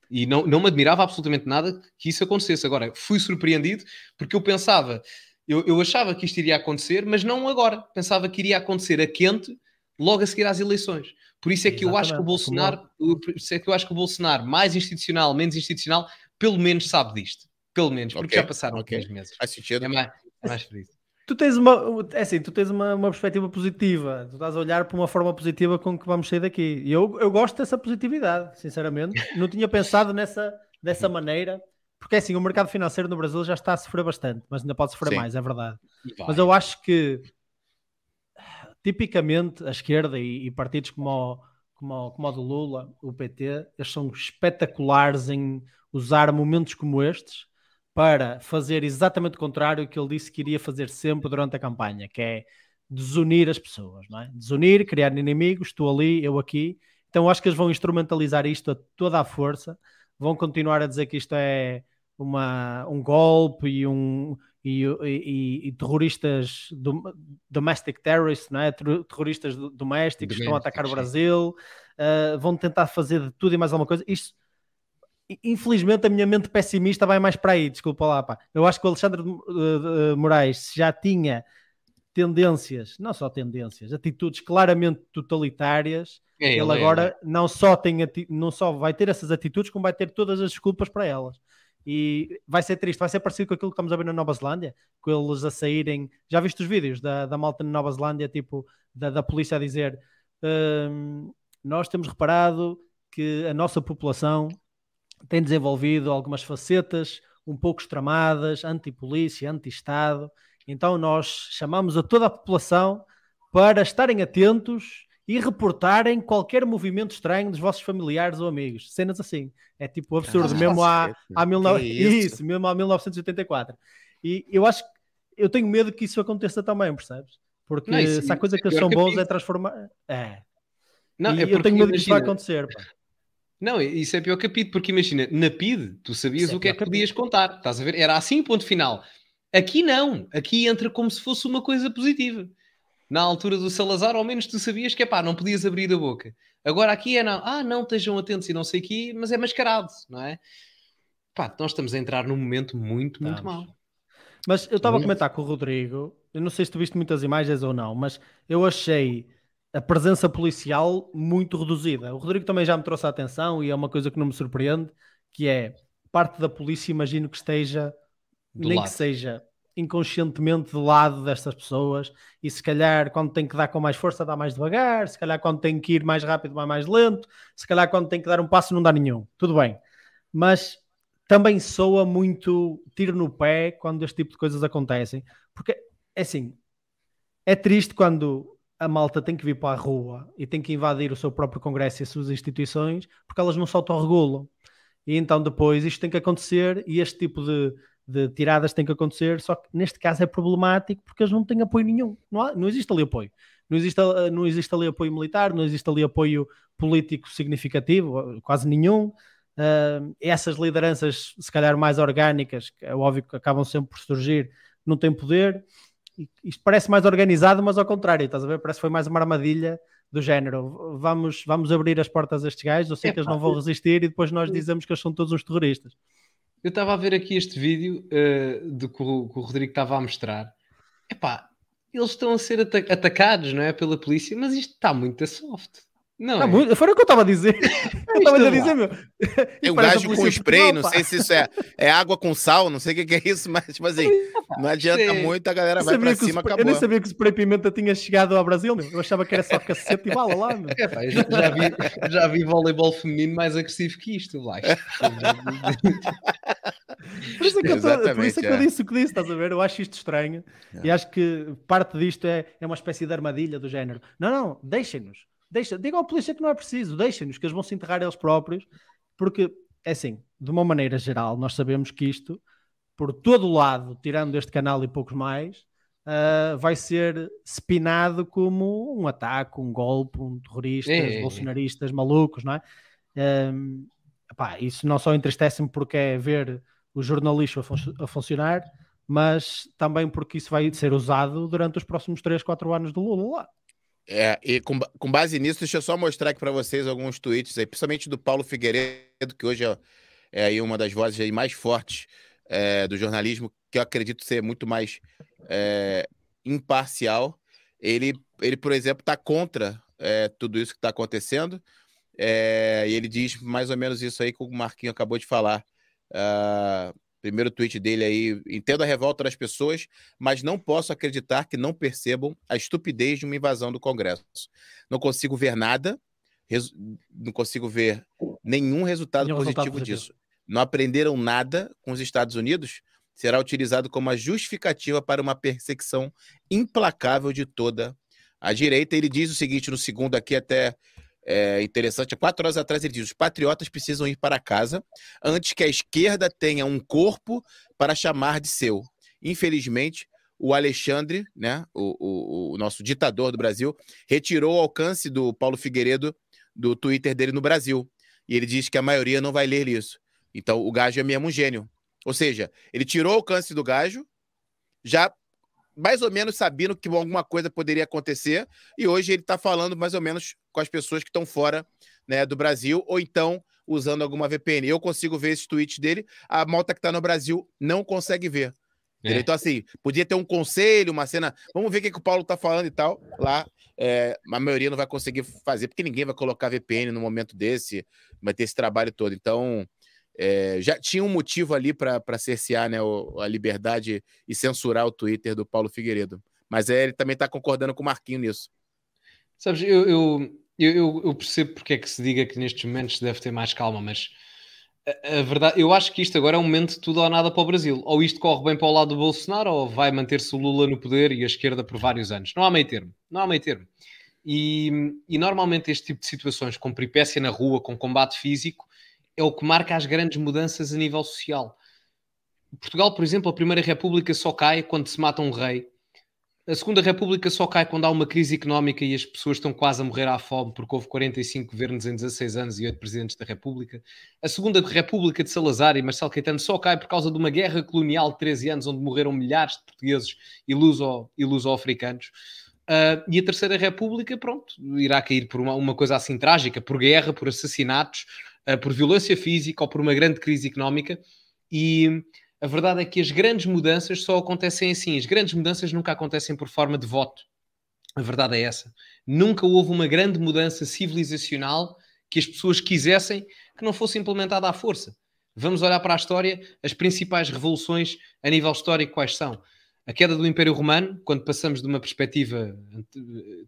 E não, não me admirava absolutamente nada que isso acontecesse. Agora, fui surpreendido porque eu pensava, eu, eu achava que isto iria acontecer, mas não agora. Pensava que iria acontecer a quente logo a seguir às eleições. Por isso é que Exatamente. eu acho que o Bolsonaro, por isso é que eu acho que o Bolsonaro, mais institucional, menos institucional, pelo menos sabe disto. Pelo menos, porque okay. já passaram okay. três meses. Faz sentido. É mais, é mais por isso tu tens uma, é assim, tu tens uma, uma perspectiva positiva, tu estás a olhar para uma forma positiva com que vamos sair daqui. E eu, eu gosto dessa positividade, sinceramente. Não tinha pensado nessa, dessa maneira, porque é assim, o mercado financeiro no Brasil já está a sofrer bastante, mas ainda pode sofrer Sim. mais, é verdade. Mas eu acho que tipicamente a esquerda e, e partidos como o, como, o, como o do Lula, o PT, eles são espetaculares em usar momentos como estes para fazer exatamente o contrário que ele disse que iria fazer sempre durante a campanha, que é desunir as pessoas, não é? Desunir, criar inimigos, tu ali, eu aqui. Então acho que eles vão instrumentalizar isto a toda a força, vão continuar a dizer que isto é uma, um golpe e um e, e, e terroristas do, domestic terrorists, não é? terroristas domésticos que estão a atacar o Brasil, uh, vão tentar fazer de tudo e mais alguma coisa. Isto infelizmente a minha mente pessimista vai mais para aí, desculpa lá, pá. Eu acho que o Alexandre uh, Moraes já tinha tendências, não só tendências, atitudes claramente totalitárias. É, ele, ele é, agora é. não só tem não só vai ter essas atitudes, como vai ter todas as desculpas para elas. E vai ser triste, vai ser parecido com aquilo que estamos a ver na Nova Zelândia, com eles a saírem. Já viste os vídeos da, da malta na Nova Zelândia, tipo, da, da polícia a dizer: hum, Nós temos reparado que a nossa população tem desenvolvido algumas facetas um pouco extremadas, anti-polícia, anti-Estado. Então nós chamamos a toda a população para estarem atentos e reportarem qualquer movimento estranho dos vossos familiares ou amigos. Cenas assim. É tipo absurdo, ah, mesmo, há, há mil no... isso? isso, mesmo há 1984. E eu acho que eu tenho medo que isso aconteça também, percebes? Porque não, isso, se a coisa que eles são bons é transformar. É. Não, e é eu tenho medo que isso vai acontecer. Pá. Não, isso é pior que a PID, porque imagina, na PID tu sabias isso é o que é que podias contar, estás a ver? Era assim, ponto final. Aqui não, aqui entra como se fosse uma coisa positiva. Na altura do Salazar, ao menos tu sabias que, pá, não podias abrir a boca. Agora aqui é não, ah, não, estejam atentos e não sei o quê, mas é mascarado, não é? Pá, nós estamos a entrar num momento muito, muito mau. Mas eu estava a comentar com o Rodrigo, eu não sei se tu viste muitas imagens ou não, mas eu achei a presença policial muito reduzida. O Rodrigo também já me trouxe a atenção e é uma coisa que não me surpreende, que é parte da polícia, imagino que esteja, do nem lado. que seja inconscientemente do lado destas pessoas e se calhar quando tem que dar com mais força dá mais devagar, se calhar quando tem que ir mais rápido vai mais lento, se calhar quando tem que dar um passo não dá nenhum, tudo bem. Mas também soa muito tiro no pé quando este tipo de coisas acontecem, porque é assim, é triste quando a malta tem que vir para a rua e tem que invadir o seu próprio congresso e as suas instituições porque elas não se autorregulam. E então depois isto tem que acontecer e este tipo de, de tiradas tem que acontecer, só que neste caso é problemático porque eles não têm apoio nenhum. Não, há, não existe ali apoio. Não existe, não existe ali apoio militar, não existe ali apoio político significativo, quase nenhum. Uh, essas lideranças, se calhar mais orgânicas, que é óbvio que acabam sempre por surgir, não têm poder isto parece mais organizado, mas ao contrário, estás a ver? Parece que foi mais uma armadilha do género. Vamos, vamos abrir as portas a estes gajos, eu sei é, que eles não vão resistir e depois nós dizemos que eles são todos uns terroristas. Eu estava a ver aqui este vídeo uh, de que o, que o Rodrigo estava a mostrar. Epá, eles estão a ser atacados, não é? Pela polícia, mas isto está muito soft. Não, tá é. muito, foi o que eu estava a dizer. eu estava a dizer, meu. É um gajo com spray, não sei se isso é, é água com sal, não sei o que, que é isso, mas tipo assim, não adianta muito, a galera vai para cima, acabou. Eu nem sabia que o spray pimenta tinha chegado ao Brasil, meu. eu achava que era só cacete e bala lá. Meu. É, pá, já, já, vi, já vi voleibol feminino mais agressivo que isto, lá. por isso é que, eu, tô, por isso é que eu disse o que disse, estás a ver? Eu acho isto estranho é. e acho que parte disto é, é uma espécie de armadilha do género. Não, não, deixem-nos Deixa, diga ao polícia que não é preciso, deixem-nos, que eles vão se enterrar eles próprios, porque, é assim, de uma maneira geral, nós sabemos que isto, por todo o lado, tirando este canal e poucos mais, uh, vai ser spinado como um ataque, um golpe, um terrorista, é, bolsonaristas malucos, não é? Um, epá, isso não só entristece-me porque é ver o jornalismo a, fun a, funcionar, mas também porque isso vai ser usado durante os próximos 3, 4 anos do Lula lá. É, e com, com base nisso, deixa eu só mostrar aqui para vocês alguns tweets aí, principalmente do Paulo Figueiredo, que hoje é, é aí uma das vozes aí mais fortes é, do jornalismo, que eu acredito ser muito mais é, imparcial. Ele, ele, por exemplo, está contra é, tudo isso que está acontecendo. É, e ele diz mais ou menos isso aí que o Marquinho acabou de falar. Uh, Primeiro tweet dele aí, entendo a revolta das pessoas, mas não posso acreditar que não percebam a estupidez de uma invasão do Congresso. Não consigo ver nada, não consigo ver nenhum resultado nenhum positivo resultado disso. Não aprenderam nada com os Estados Unidos? Será utilizado como uma justificativa para uma perseguição implacável de toda a direita. Ele diz o seguinte no segundo aqui, até é interessante. Há quatro horas atrás ele diz: os patriotas precisam ir para casa antes que a esquerda tenha um corpo para chamar de seu. Infelizmente, o Alexandre, né, o, o, o nosso ditador do Brasil, retirou o alcance do Paulo Figueiredo do Twitter dele no Brasil. E ele diz que a maioria não vai ler isso. Então, o gajo é mesmo um gênio. Ou seja, ele tirou o alcance do gajo, já mais ou menos sabendo que alguma coisa poderia acontecer, e hoje ele está falando mais ou menos com as pessoas que estão fora né, do Brasil, ou então usando alguma VPN. Eu consigo ver esses tweets dele, a malta que está no Brasil não consegue ver. É. Então, assim, podia ter um conselho, uma cena. Vamos ver o que, que o Paulo está falando e tal. Lá, é, a maioria não vai conseguir fazer, porque ninguém vai colocar VPN no momento desse, vai ter esse trabalho todo. Então, é, já tinha um motivo ali para cercear né, a liberdade e censurar o Twitter do Paulo Figueiredo. Mas é, ele também está concordando com o Marquinho nisso. Sabes, eu, eu, eu, eu, percebo porque é que se diga que nestes momentos deve ter mais calma, mas a, a, verdade, eu acho que isto agora é um momento de tudo ou nada para o Brasil. Ou isto corre bem para o lado do Bolsonaro, ou vai manter-se o Lula no poder e a esquerda por vários anos. Não há meio termo. Não há meio termo. E, e normalmente este tipo de situações, com peripécia na rua, com combate físico, é o que marca as grandes mudanças a nível social. Portugal, por exemplo, a Primeira República só cai quando se mata um rei. A Segunda República só cai quando há uma crise económica e as pessoas estão quase a morrer à fome porque houve 45 governos em 16 anos e 8 presidentes da República. A Segunda República de Salazar e Marcelo Caetano só cai por causa de uma guerra colonial de 13 anos onde morreram milhares de portugueses e luso-africanos. Uh, e a Terceira República, pronto, irá cair por uma, uma coisa assim trágica, por guerra, por assassinatos, uh, por violência física ou por uma grande crise económica. E a verdade é que as grandes mudanças só acontecem assim. As grandes mudanças nunca acontecem por forma de voto. A verdade é essa. Nunca houve uma grande mudança civilizacional que as pessoas quisessem que não fosse implementada à força. Vamos olhar para a história, as principais revoluções a nível histórico quais são? A queda do Império Romano, quando passamos de uma perspectiva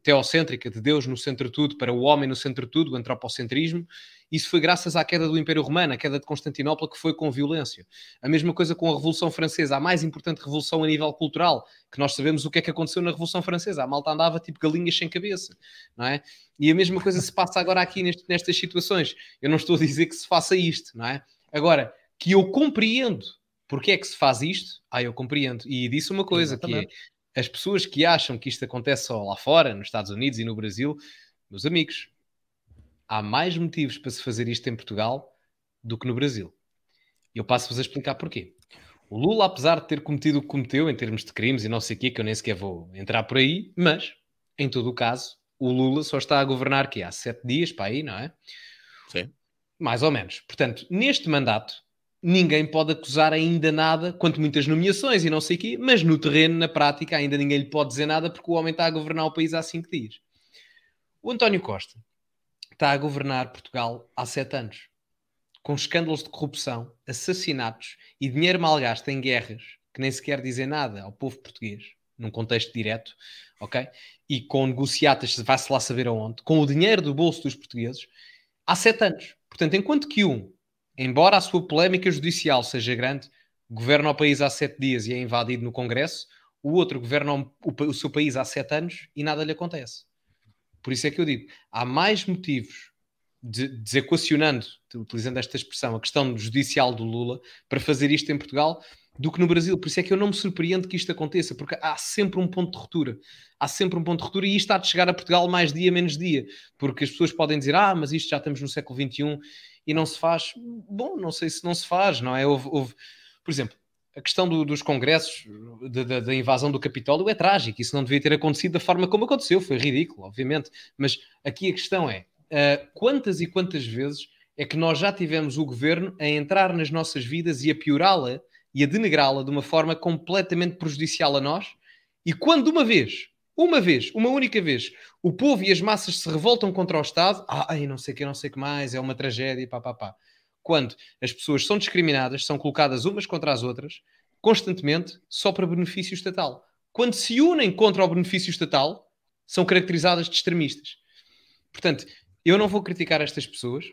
teocêntrica de Deus no centro de tudo para o homem no centro de tudo, o antropocentrismo, isso foi graças à queda do Império Romano, a queda de Constantinopla, que foi com violência. A mesma coisa com a Revolução Francesa, a mais importante revolução a nível cultural, que nós sabemos o que é que aconteceu na Revolução Francesa. A malta andava tipo galinhas sem cabeça, não é? E a mesma coisa se passa agora aqui neste, nestas situações. Eu não estou a dizer que se faça isto, não é? Agora, que eu compreendo porque é que se faz isto? Ah, eu compreendo. E disse uma coisa, Exatamente. que é, as pessoas que acham que isto acontece só lá fora, nos Estados Unidos e no Brasil, meus amigos, há mais motivos para se fazer isto em Portugal do que no Brasil. E eu passo-vos a explicar porquê. O Lula, apesar de ter cometido o que cometeu em termos de crimes e não sei o quê, que eu nem sequer vou entrar por aí, mas, em todo o caso, o Lula só está a governar que há sete dias para aí, não é? Sim. Mais ou menos. Portanto, neste mandato, ninguém pode acusar ainda nada, quanto muitas nomeações e não sei o quê, mas no terreno, na prática, ainda ninguém lhe pode dizer nada porque o homem está a governar o país há cinco dias. O António Costa está a governar Portugal há sete anos, com escândalos de corrupção, assassinatos e dinheiro mal gasto em guerras, que nem sequer dizem nada ao povo português, num contexto direto, ok? E com negociatas, vai-se lá saber aonde, com o dinheiro do bolso dos portugueses, há sete anos. Portanto, enquanto que um embora a sua polémica judicial seja grande, governa o país há sete dias e é invadido no Congresso, o outro governa o, seu país há sete anos e nada lhe acontece. Por isso é que eu digo, há mais motivos, de, desequacionando, utilizando esta expressão, a questão judicial do Lula, para fazer isto em Portugal, do que no Brasil. Por isso é que eu não me surpreendo que isto aconteça, porque há sempre um ponto de ruptura. Há sempre um ponto de ruptura e isto há de chegar a Portugal mais dia, menos dia. Porque as pessoas podem dizer, ah, mas isto já estamos no século XXI e não se faz. Bom, não sei se não se faz, não é? Houve, houve por exemplo, a questão do, dos congressos, da invasão do Capitólio é trágica. Isso não devia ter acontecido da forma como aconteceu. Foi ridículo, obviamente. Mas aqui a questão é: uh, quantas e quantas vezes é que nós já tivemos o governo a entrar nas nossas vidas e a piorá-la e a denegrá-la de uma forma completamente prejudicial a nós? E quando uma vez uma vez, uma única vez, o povo e as massas se revoltam contra o Estado, ai, não sei o que, não sei o que mais, é uma tragédia, pá, pá, pá. Quando as pessoas são discriminadas, são colocadas umas contra as outras, constantemente, só para benefício estatal. Quando se unem contra o benefício estatal, são caracterizadas de extremistas. Portanto, eu não vou criticar estas pessoas,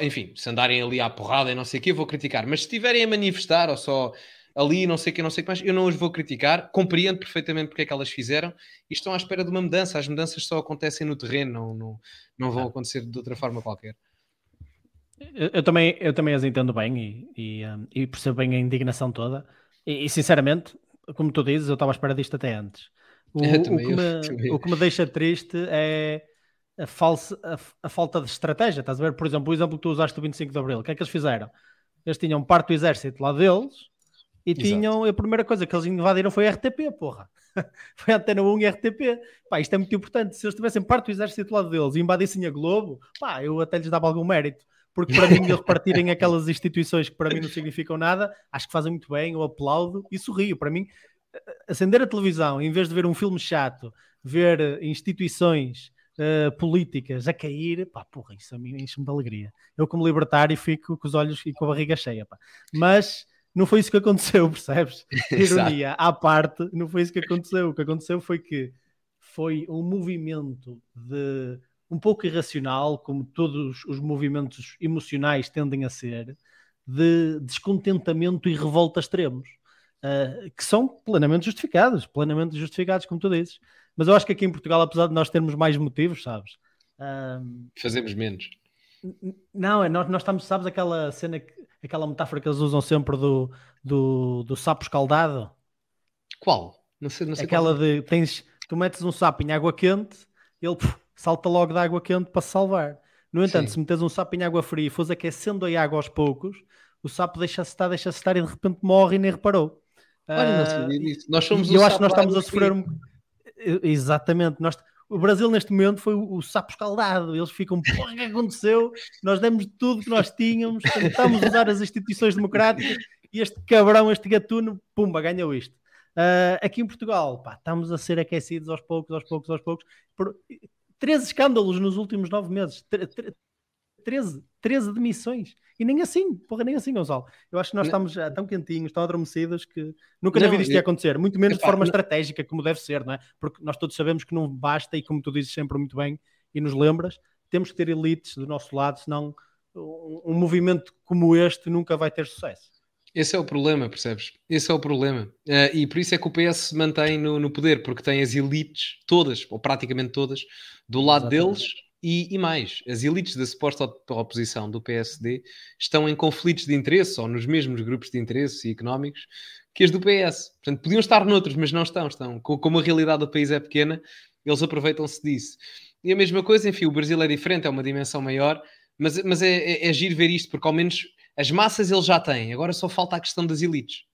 enfim, se andarem ali à porrada e não sei o que, eu vou criticar, mas se estiverem a manifestar ou só ali, não sei o que, não sei o que mais. Eu não os vou criticar, compreendo perfeitamente porque é que elas fizeram e estão à espera de uma mudança. As mudanças só acontecem no terreno, não, não, não vão acontecer de outra forma qualquer. Eu, eu também, eu também as entendo bem e, e, um, e percebo bem a indignação toda. E, e, sinceramente, como tu dizes, eu estava à espera disto até antes. O, o, que, me, o que me deixa triste é a, falsa, a, a, falta de estratégia. Estás a ver? Por exemplo, o exemplo que tu usaste do 25 de Abril. O que é que eles fizeram? Eles tinham parte do exército lá deles e Exato. tinham, a primeira coisa que eles invadiram foi a RTP, porra. foi a Antena 1 e a RTP. Pá, isto é muito importante. Se eles tivessem parte do exército lado deles e invadissem a Globo, pá, eu até lhes dava algum mérito. Porque para mim, eles partirem aquelas instituições que para mim não significam nada, acho que fazem muito bem, eu aplaudo e sorrio. Para mim, acender a televisão, em vez de ver um filme chato, ver eh, instituições uh, políticas a cair, pá, porra, isso a mim enche-me de alegria. Eu, como libertário, fico com os olhos e com a barriga cheia, pá. Mas não foi isso que aconteceu, percebes? Ironia à parte, não foi isso que aconteceu. O que aconteceu foi que foi um movimento de um pouco irracional, como todos os movimentos emocionais tendem a ser, de descontentamento e revolta extremos, uh, que são plenamente justificados, plenamente justificados, como tu dizes. Mas eu acho que aqui em Portugal, apesar de nós termos mais motivos, sabes? Uh, Fazemos menos. Não, é, nós, nós estamos, sabes, aquela cena que aquela metáfora que eles usam sempre do, do, do sapo escaldado. Qual? Não sei, não sei Aquela qual. de tens, tu metes um sapo em água quente, ele puf, salta logo da água quente para se salvar. No entanto, Sim. se metes um sapo em água fria e fores aquecendo a água aos poucos, o sapo deixa-se estar, deixa-se estar e de repente morre e nem reparou. Olha, não sabia disso. Nós somos eu acho que nós estamos a sofrer um. Exatamente. Nós, o Brasil, neste momento, foi o, o sapo escaldado. Eles ficam, porra, o que aconteceu? Nós demos tudo que nós tínhamos, tentamos usar as instituições democráticas e este cabrão, este gatuno, pumba, ganhou isto. Uh, aqui em Portugal, pá, estamos a ser aquecidos aos poucos, aos poucos, aos poucos. Por... 13 escândalos nos últimos nove meses. 13, 13 demissões. E nem assim, porra, nem assim, Gonçalo. Eu acho que nós estamos já tão quentinhos, tão adormecidos que nunca não, na vida isto ia acontecer. Muito menos de forma estratégica, como deve ser, não é? Porque nós todos sabemos que não basta, e como tu dizes sempre muito bem e nos lembras, temos que ter elites do nosso lado, senão um, um movimento como este nunca vai ter sucesso. Esse é o problema, percebes? Esse é o problema. Uh, e por isso é que o PS se mantém no, no, poder, porque tem as elites todas, ou praticamente todas, do lado Exatamente. deles e, e, mais. As elites da suposta oposição do PSD estão em conflitos de interesse ou nos mesmos grupos de interesse económicos que as do PS. Portanto, podiam estar noutros, mas não estão. estão. Como a realidade do país é pequena, eles aproveitam-se disso. E a mesma coisa, enfim, o Brasil é diferente, é uma dimensão maior, mas, mas é, é, é giro ver isto, porque ao menos as massas ele já tem, agora só falta a questão das elites.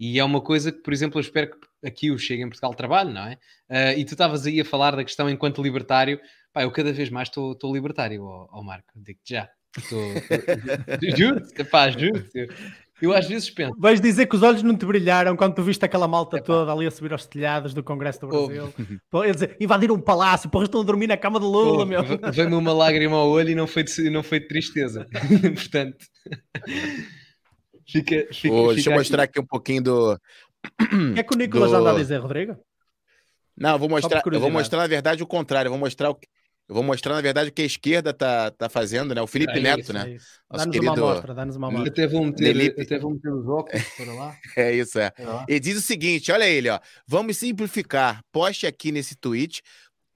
E é uma coisa que, por exemplo, eu espero que aqui o Chega em Portugal trabalhe, não é? Uh, e tu estavas aí a falar da questão enquanto libertário. Pá, eu cada vez mais estou libertário, ó, ó Marco, digo-te já. Juro-te, pá, juro-te. Eu às vezes penso. Vais dizer que os olhos não te brilharam quando tu viste aquela malta toda ali a subir aos telhados do Congresso do Brasil. Oh. Dizer, invadir um palácio, porra, estão a dormir na cama de Lula, oh, meu. Veio-me uma lágrima ao olho e não foi de, não foi de tristeza. Portanto, fica. fica, oh, fica deixa eu mostrar aqui um pouquinho do. O que é que o Nicolas do... anda a dizer, Rodrigo? Não, eu vou mostrar, eu vou mostrar na verdade o contrário. Eu vou mostrar o, eu vou mostrar, na verdade, o que a esquerda tá, tá fazendo, né? O Felipe é Neto, isso, né? É dá-nos querido... uma amostra, dá-nos uma amostra. Meter, até vou meter os óculos para lá. é isso, é. é ele diz o seguinte, olha ele, ó. Vamos simplificar. Poste aqui nesse tweet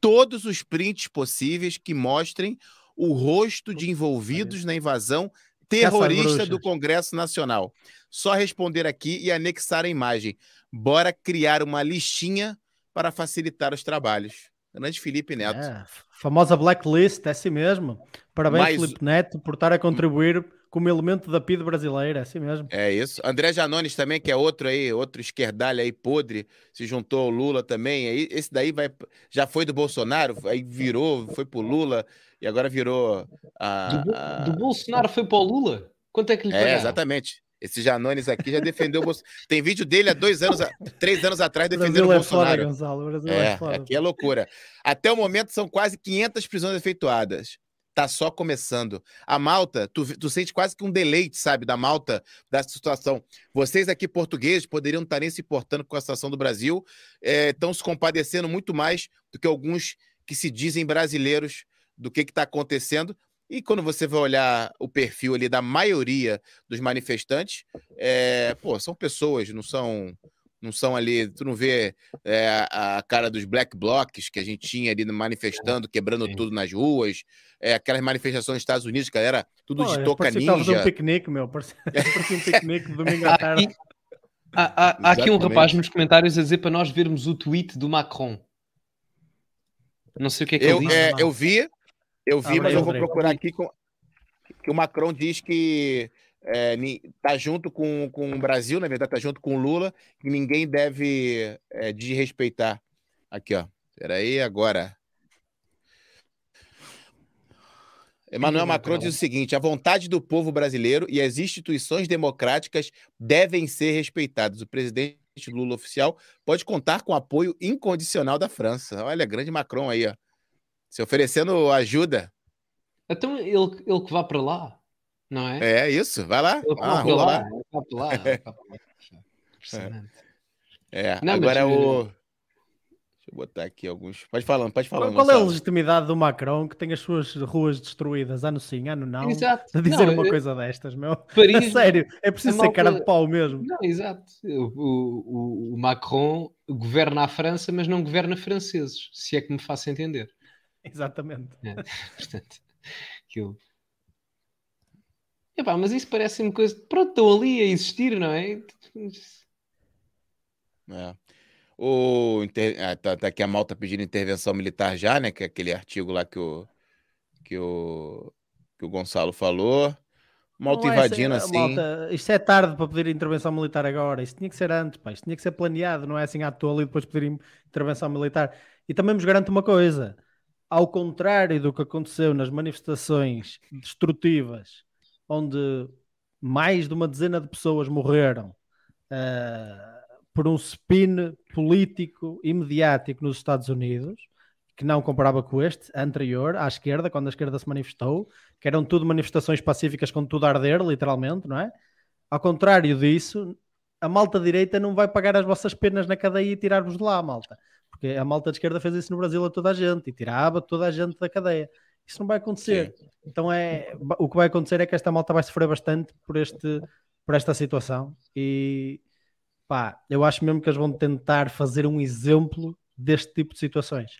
todos os prints possíveis que mostrem o rosto de envolvidos na invasão terrorista do Congresso Nacional. Só responder aqui e anexar a imagem. Bora criar uma listinha para facilitar os trabalhos. Grande Felipe Neto. É, famosa blacklist, é assim mesmo. Parabéns, Mais... Felipe Neto, por estar a contribuir como elemento da PID brasileira, é assim mesmo. É isso. André Janones também, que é outro aí, outro esquerdalho aí podre, se juntou ao Lula também. Aí, esse daí vai, já foi do Bolsonaro, aí virou, foi pro Lula e agora virou a. Do, a... do Bolsonaro foi pro Lula? Quanto é que ele É, exatamente. Esse Janones aqui já defendeu o Bolsonaro. Tem vídeo dele há dois anos, três anos atrás defendendo o, é Bolsonaro. Foda, Gonçalo. O Brasil é, é foda. Aqui é loucura. Até o momento são quase 500 prisões efetuadas. Tá só começando. A Malta, tu, tu sente quase que um deleite, sabe, da Malta, da situação. Vocês aqui, portugueses, poderiam estar nem se importando com a situação do Brasil, estão é, se compadecendo muito mais do que alguns que se dizem brasileiros do que está acontecendo, e quando você vai olhar o perfil ali da maioria dos manifestantes, é, pô, são pessoas, não são não são ali, tu não vê é, a cara dos black blocs que a gente tinha ali manifestando, quebrando Sim. tudo nas ruas, é, aquelas manifestações nos Estados Unidos, galera, tudo Pô, de toca ninja. um piquenique, meu, parece, um piquenique domingo à tarde. Há, há, há aqui um rapaz nos comentários a dizer para nós vermos o tweet do Macron. Não sei o que é que eu, ele disse. É, eu vi, eu vi, ah, mas eu vou procurar aqui com, que o Macron diz que é, tá junto com, com o Brasil, na verdade, tá junto com o Lula, que ninguém deve é, desrespeitar. Aqui, ó. Peraí, agora. Emmanuel Macron diz o seguinte: a vontade do povo brasileiro e as instituições democráticas devem ser respeitadas. O presidente Lula oficial pode contar com apoio incondicional da França. Olha, grande Macron aí, ó. Se oferecendo ajuda. Então ele, ele que vá para lá, não é? É isso, vai lá. Ele ah, para lá, lá. Ele para lá. Impressionante. É, não, agora mas... o. Deixa eu botar aqui alguns. Pode falar, pode falar. Qual, qual é a legitimidade do Macron que tem as suas ruas destruídas, ano sim, ano não? Exato. A dizer não, uma eu... coisa destas, meu. Paris, a sério, é preciso ser cara de pau mesmo. Não, exato. O, o, o Macron governa a França, mas não governa franceses, se é que me faço entender. Exatamente. É, portanto, aquilo. Epá, mas isso parece-me coisa. Pronto, estão ali a existir, não é? É. O inter... ah, tá, tá aqui a malta pedindo intervenção militar já, né? Que é aquele artigo lá que o, que o, que o Gonçalo falou. malta é invadindo assim. Malta, isto é tarde para pedir intervenção militar agora. Isto tinha que ser antes, pá. Isto tinha que ser planeado, não é assim à toa e depois pedir intervenção militar. E também vos garanto uma coisa: ao contrário do que aconteceu nas manifestações destrutivas, onde mais de uma dezena de pessoas morreram uh, por um spin político e mediático nos Estados Unidos, que não comparava com este, anterior, à esquerda, quando a esquerda se manifestou, que eram tudo manifestações pacíficas com tudo a arder, literalmente, não é? Ao contrário disso, a malta direita não vai pagar as vossas penas na cadeia e tirar-vos de lá, malta. Porque a malta de esquerda fez isso no Brasil a toda a gente e tirava toda a gente da cadeia. Isso não vai acontecer. Sim. Então é o que vai acontecer é que esta malta vai sofrer bastante por este por esta situação e pá, eu acho mesmo que eles vão tentar fazer um exemplo deste tipo de situações.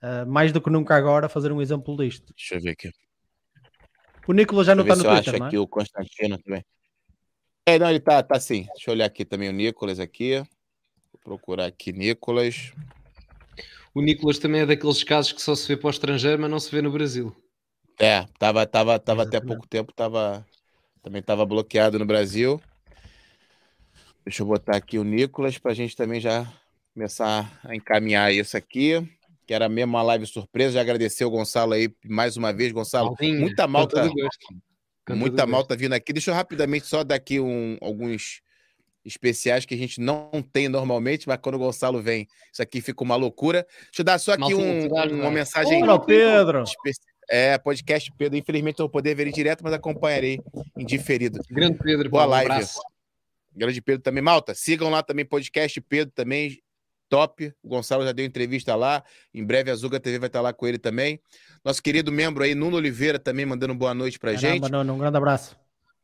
Uh, mais do que nunca agora, fazer um exemplo disto. Deixa eu ver aqui. O Nicolas já não está no Twitter, acho não é? aqui o Constantino também. É, não, ele tá, tá sim. Deixa eu olhar aqui também o Nicolas aqui. Vou procurar aqui Nicolas. O Nicolas também é daqueles casos que só se vê para o estrangeiro, mas não se vê no Brasil. É, tava, tava, tava até pouco tempo, tava, também tava bloqueado no Brasil. Deixa eu botar aqui o Nicolas para a gente também já começar a encaminhar isso aqui que era mesmo uma live surpresa. Já agradecer o Gonçalo aí mais uma vez, Gonçalo. Muita malta, muita malta vindo aqui. Deixa eu rapidamente só dar aqui um, alguns especiais que a gente não tem normalmente, mas quando o Gonçalo vem, isso aqui fica uma loucura. Deixa eu dar só aqui um, uma mensagem. Olá, Pedro! É, podcast Pedro. Infelizmente não vou poder ver direto, mas acompanharei em diferido. Grande Pedro, boa live. Um Grande Pedro também. Malta, sigam lá também, podcast Pedro também top. O Gonçalo já deu entrevista lá. Em breve a Zuga TV vai estar lá com ele também. Nosso querido membro aí, Nuno Oliveira, também mandando boa noite pra Caramba, gente. Nuno, um grande abraço.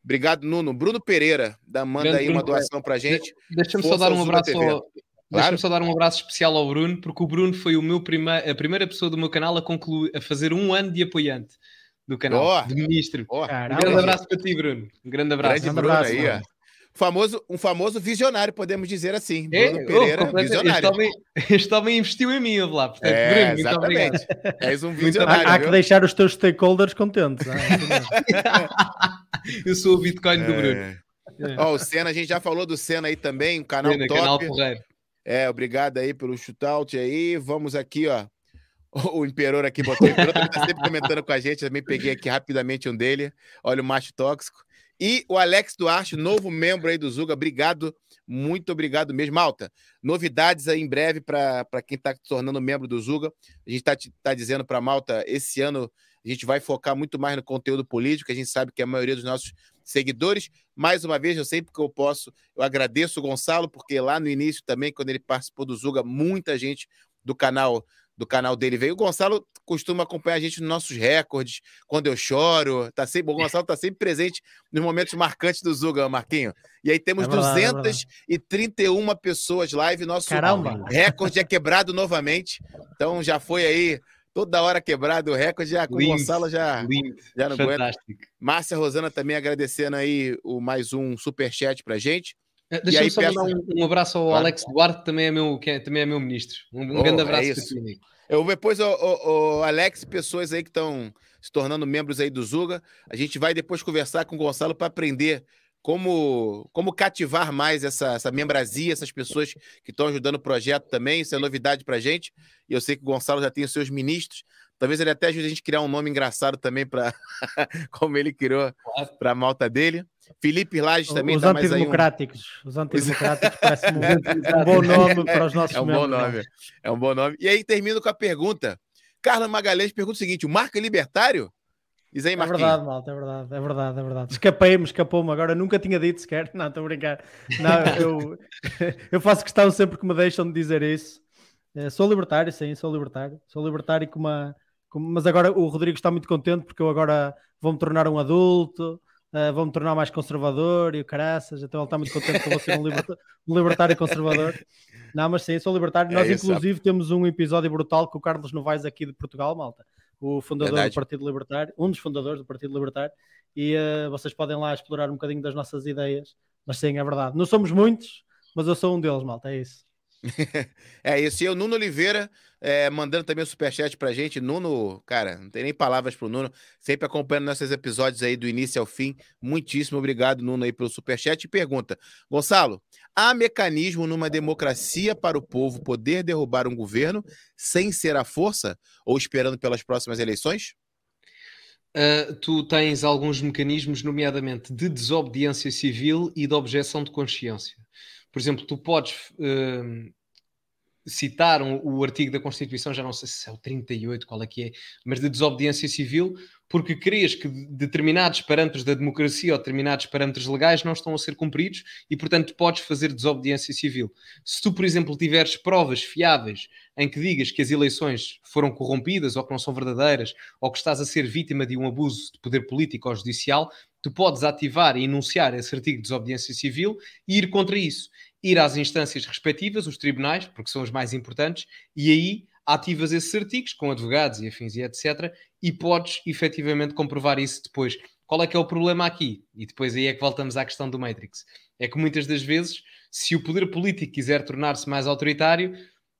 Obrigado, Nuno. Bruno Pereira, da, manda grande aí uma doação pra gente. Deixa-me só dar um abraço ao... Claro. Deixa-me só dar um abraço especial ao Bruno, porque o Bruno foi o meu prima... a primeira pessoa do meu canal a concluir, a fazer um ano de apoiante do canal, oh, de ministro. Oh, um grande abraço para ti, Bruno. Um grande abraço. Grande Bruno abraço, aí, ó famoso, um famoso visionário, podemos dizer assim. É, Bruno Pereira, oh, visionário. Este homem, este homem investiu em mim, lá. Portanto, é, Bruno, muito exatamente. obrigado. És um visionário. Há, há que deixar os teus stakeholders contentes. É? Eu sou o Bitcoin é. do Bruno. Ó, o Senna, a gente já falou do Senna aí também, um canal Senna, top. Canal porreiro. É, obrigado aí pelo shootout aí. Vamos aqui, ó. O Imperor aqui botou. O Imperor também tá sempre comentando com a gente. Também peguei aqui rapidamente um dele. Olha o macho tóxico. E o Alex Duarte, novo membro aí do Zuga, obrigado, muito obrigado mesmo. Malta, novidades aí em breve para quem está se tornando membro do Zuga. A gente está tá dizendo para Malta, esse ano a gente vai focar muito mais no conteúdo político, a gente sabe que a maioria dos nossos seguidores, mais uma vez, eu sempre que eu posso, eu agradeço o Gonçalo, porque lá no início também, quando ele participou do Zuga, muita gente do canal do canal dele veio. O Gonçalo costuma acompanhar a gente nos nossos recordes, quando eu choro. Tá sempre, o Gonçalo está sempre presente nos momentos marcantes do Zuga, Marquinho. E aí temos é 231 é pessoas live. Nosso Caramba. recorde é quebrado novamente. Então já foi aí toda hora quebrado o recorde. Já com o Gonçalo já, lindo. já não Fantástico. aguenta. Márcia Rosana também agradecendo aí o mais um superchat pra gente. Eh, deixa-me só peço... mandar um, um, abraço ao claro. Alex Duarte, também é meu, que é, também é meu ministro. Um, um oh, grande abraço é ti, Eu depois, o, o, o, Alex, pessoas aí que estão se tornando membros aí do Zuga, a gente vai depois conversar com o Gonçalo para aprender como, como cativar mais essa, essa membrazia, essas pessoas que estão ajudando o projeto também. Isso é novidade para gente. E eu sei que o Gonçalo já tem os seus ministros. Talvez ele até ajude a gente a criar um nome engraçado também para como ele criou para a malta dele. Felipe Lages também os tá antidemocráticos, um... Os antidemocráticos parece um, um, bom nome para os nossos É um membros, bom nome. É um bom nome. E aí termino com a pergunta. Carla Magalhães pergunta o seguinte: o Marco é libertário? Diz aí, É verdade, malta, é verdade, é verdade, é verdade. Escapei-me, escapou-me agora, nunca tinha dito sequer. Não, estou a brincar. Não, eu, eu faço questão sempre que me deixam de dizer isso. Eh, sou libertário, sim, sou libertário. Sou libertário com uma. Mas agora o Rodrigo está muito contente porque eu agora vou-me tornar um adulto uh, vou-me tornar mais conservador e o caraças, então ele está muito contente que eu vou ser um, liberta um libertário conservador. Não, mas sim, sou libertário. É Nós, inclusive, sabe? temos um episódio brutal com o Carlos Novaes aqui de Portugal, malta, o fundador Verdade. do Partido Libertário, um dos fundadores do Partido Libertário, e uh, vocês podem lá explorar um bocadinho das nossas ideias. Mas sim, é verdade. Não somos muitos, mas eu sou um deles, malta, é isso. é isso. E o Nuno Oliveira é, mandando também o superchat pra gente. Nuno, cara, não tem nem palavras pro Nuno. Sempre acompanhando nossos episódios aí do início ao fim. Muitíssimo obrigado, Nuno, aí pelo superchat. E pergunta: Gonçalo, há mecanismo numa democracia para o povo poder derrubar um governo sem ser a força ou esperando pelas próximas eleições? Uh, tu tens alguns mecanismos, nomeadamente de desobediência civil e de objeção de consciência. Por exemplo, tu podes uh, citar um, o artigo da Constituição, já não sei se é o 38, qual é que é, mas de desobediência civil, porque crês que determinados parâmetros da democracia ou determinados parâmetros legais não estão a ser cumpridos e, portanto, podes fazer desobediência civil. Se tu, por exemplo, tiveres provas fiáveis em que digas que as eleições foram corrompidas ou que não são verdadeiras ou que estás a ser vítima de um abuso de poder político ou judicial, tu podes ativar e enunciar esse artigo de desobediência civil e ir contra isso ir às instâncias respectivas, os tribunais, porque são os mais importantes, e aí ativas esses artigos com advogados e afins e etc. E podes efetivamente comprovar isso depois. Qual é que é o problema aqui? E depois aí é que voltamos à questão do Matrix. É que muitas das vezes, se o poder político quiser tornar-se mais autoritário,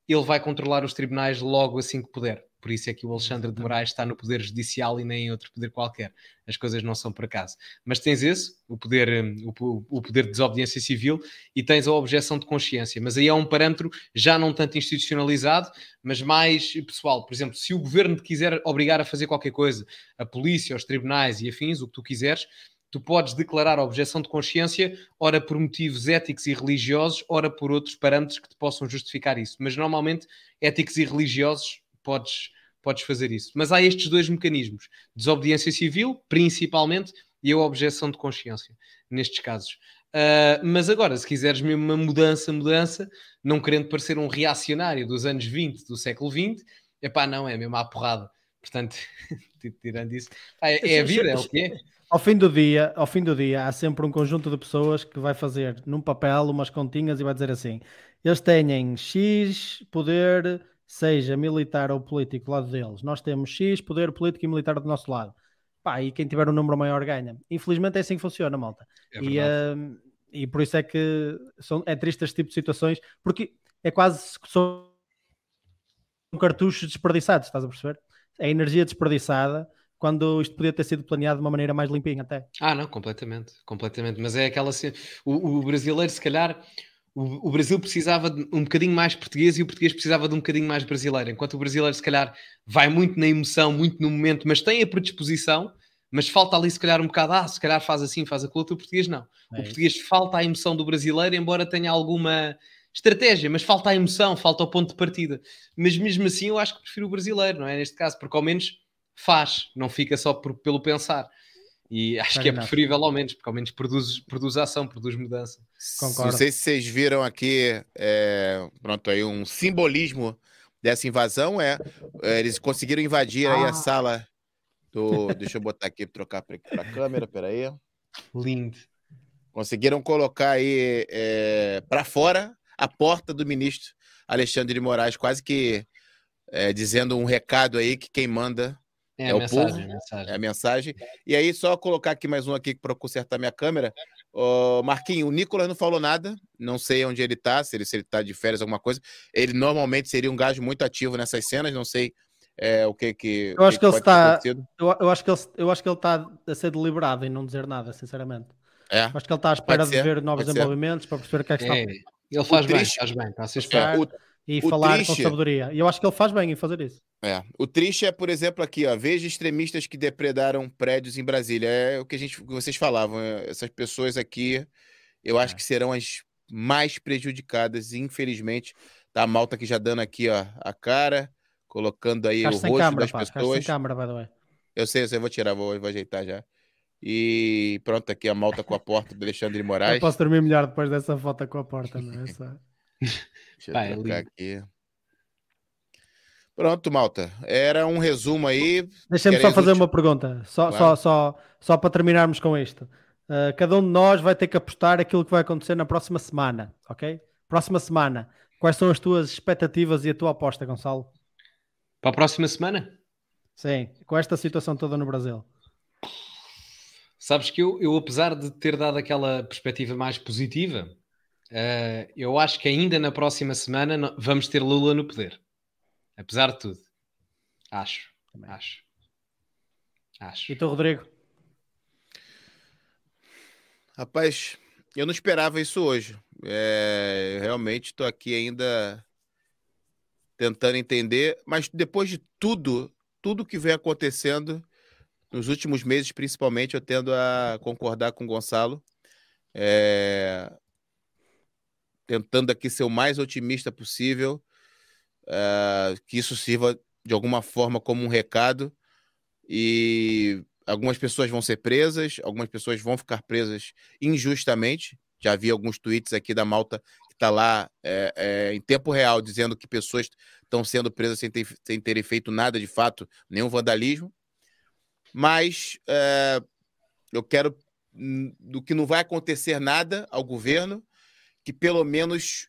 ele vai controlar os tribunais logo assim que puder. Por isso é que o Alexandre de Moraes está no Poder Judicial e nem em outro poder qualquer. As coisas não são por acaso. Mas tens esse, o poder, hum, o, o poder de desobediência civil, e tens a objeção de consciência. Mas aí é um parâmetro já não tanto institucionalizado, mas mais pessoal. Por exemplo, se o governo te quiser obrigar a fazer qualquer coisa, a polícia, os tribunais e afins, o que tu quiseres, tu podes declarar a objeção de consciência, ora por motivos éticos e religiosos, ora por outros parâmetros que te possam justificar isso. Mas normalmente, éticos e religiosos podes, podes fazer isso. Mas há estes dois mecanismos: desobediência civil, principalmente, e a objeção de consciência, nestes casos. Uh, mas agora, se quiseres mesmo uma mudança, mudança, não querendo parecer um reacionário dos anos 20, do século 20, é pá, não, é mesmo à porrada. Portanto, tirando isso, é, é a vida, é o que é. Ao fim do dia, ao fim do dia, há sempre um conjunto de pessoas que vai fazer num papel umas continhas e vai dizer assim: eles têm X poder seja militar ou político do lado deles, nós temos X poder político e militar do nosso lado. Pá, e quem tiver um número maior ganha. Infelizmente é assim que funciona, malta. É e, uh, e por isso é que são, é triste este tipo de situações, porque é quase são cartuchos desperdiçados, estás a perceber? É energia desperdiçada quando isto podia ter sido planeado de uma maneira mais limpinha até. Ah, não, completamente, completamente. Mas é aquela o, o brasileiro, se calhar, o, o, Brasil precisava de um bocadinho mais português e o português precisava de um bocadinho mais brasileiro. Enquanto o brasileiro, se calhar, vai muito na emoção, muito no momento, mas tem a predisposição, mas falta ali, se calhar, um bocado, ah, se calhar faz assim, faz aquilo. O português não. É o português falta a emoção do brasileiro, embora tenha alguma estratégia, mas falta a emoção, falta o ponto de partida. Mas mesmo assim, eu acho que prefiro o brasileiro, não é? Neste caso, porque ao menos faz, não fica só por, pelo pensar. E acho que é preferível ao menos, porque ao menos produz, produz ação, produz mudança. Concordo. Não sei se vocês viram aqui, é, pronto, aí um simbolismo dessa invasão é, é eles conseguiram invadir ah. aí a ah. sala do. Deixa eu botar aqui, trocar para a câmera, peraí. Lindo. Conseguiram colocar aí é, para fora a porta do ministro Alexandre de Moraes, quase que é, dizendo um recado aí que quem manda é, é, a mensagem, povo, mensagem. É a mensagem. E aí, só colocar aqui mais um aqui para consertar minha câmera. Uh, Marquinho, o Nicolas não falou nada. Não sei onde ele está, se ele, se ele tá de férias, alguma coisa. Ele normalmente seria um gajo muito ativo nessas cenas, não sei é, o que que. Eu acho que, que, ele está. Eu, eu, acho que ele, eu acho que ele está a ser deliberado em não dizer nada, sinceramente. É. Acho que ele está à espera de ver novos desenvolvimentos para perceber o que é que está. É. Ele faz bem, faz bem, está a ser esperto. O, e o falar triste... com sabedoria. E eu acho que ele faz bem em fazer isso. É. O triste é, por exemplo, aqui, ó, veja extremistas que depredaram prédios em Brasília. É o que a gente, vocês falavam. É, essas pessoas aqui, eu acho é. que serão as mais prejudicadas, infelizmente. Tá a malta que já dando aqui, ó, a cara, colocando aí o rosto câmera, das pá, pessoas. Sem câmera, by the way. Eu sei, eu sei, vou tirar, vou, vou ajeitar já. E pronto, aqui a malta com a porta do Alexandre Moraes. Eu posso dormir melhor depois dessa foto com a porta, não é? Só... Deixa eu trocar aqui. Pronto, malta. Era um resumo aí. Deixa-me só fazer uma pergunta, só, claro. só, só, só para terminarmos com isto. Uh, cada um de nós vai ter que apostar aquilo que vai acontecer na próxima semana, ok? Próxima semana. Quais são as tuas expectativas e a tua aposta, Gonçalo? Para a próxima semana? Sim, com esta situação toda no Brasil. Sabes que eu, eu apesar de ter dado aquela perspectiva mais positiva, uh, eu acho que ainda na próxima semana vamos ter Lula no poder. Apesar de tudo. Acho. Também. Acho. Acho. E tu, Rodrigo? Rapaz, eu não esperava isso hoje. É, realmente estou aqui ainda tentando entender, mas depois de tudo, tudo que vem acontecendo nos últimos meses, principalmente, eu tendo a concordar com o Gonçalo, é, tentando aqui ser o mais otimista possível, é, que isso sirva de alguma forma como um recado e algumas pessoas vão ser presas, algumas pessoas vão ficar presas injustamente. Já vi alguns tweets aqui da Malta que está lá é, é, em tempo real dizendo que pessoas estão sendo presas sem, ter, sem terem feito nada de fato, nenhum vandalismo. Mas é, eu quero hum, do que não vai acontecer nada ao governo, que pelo menos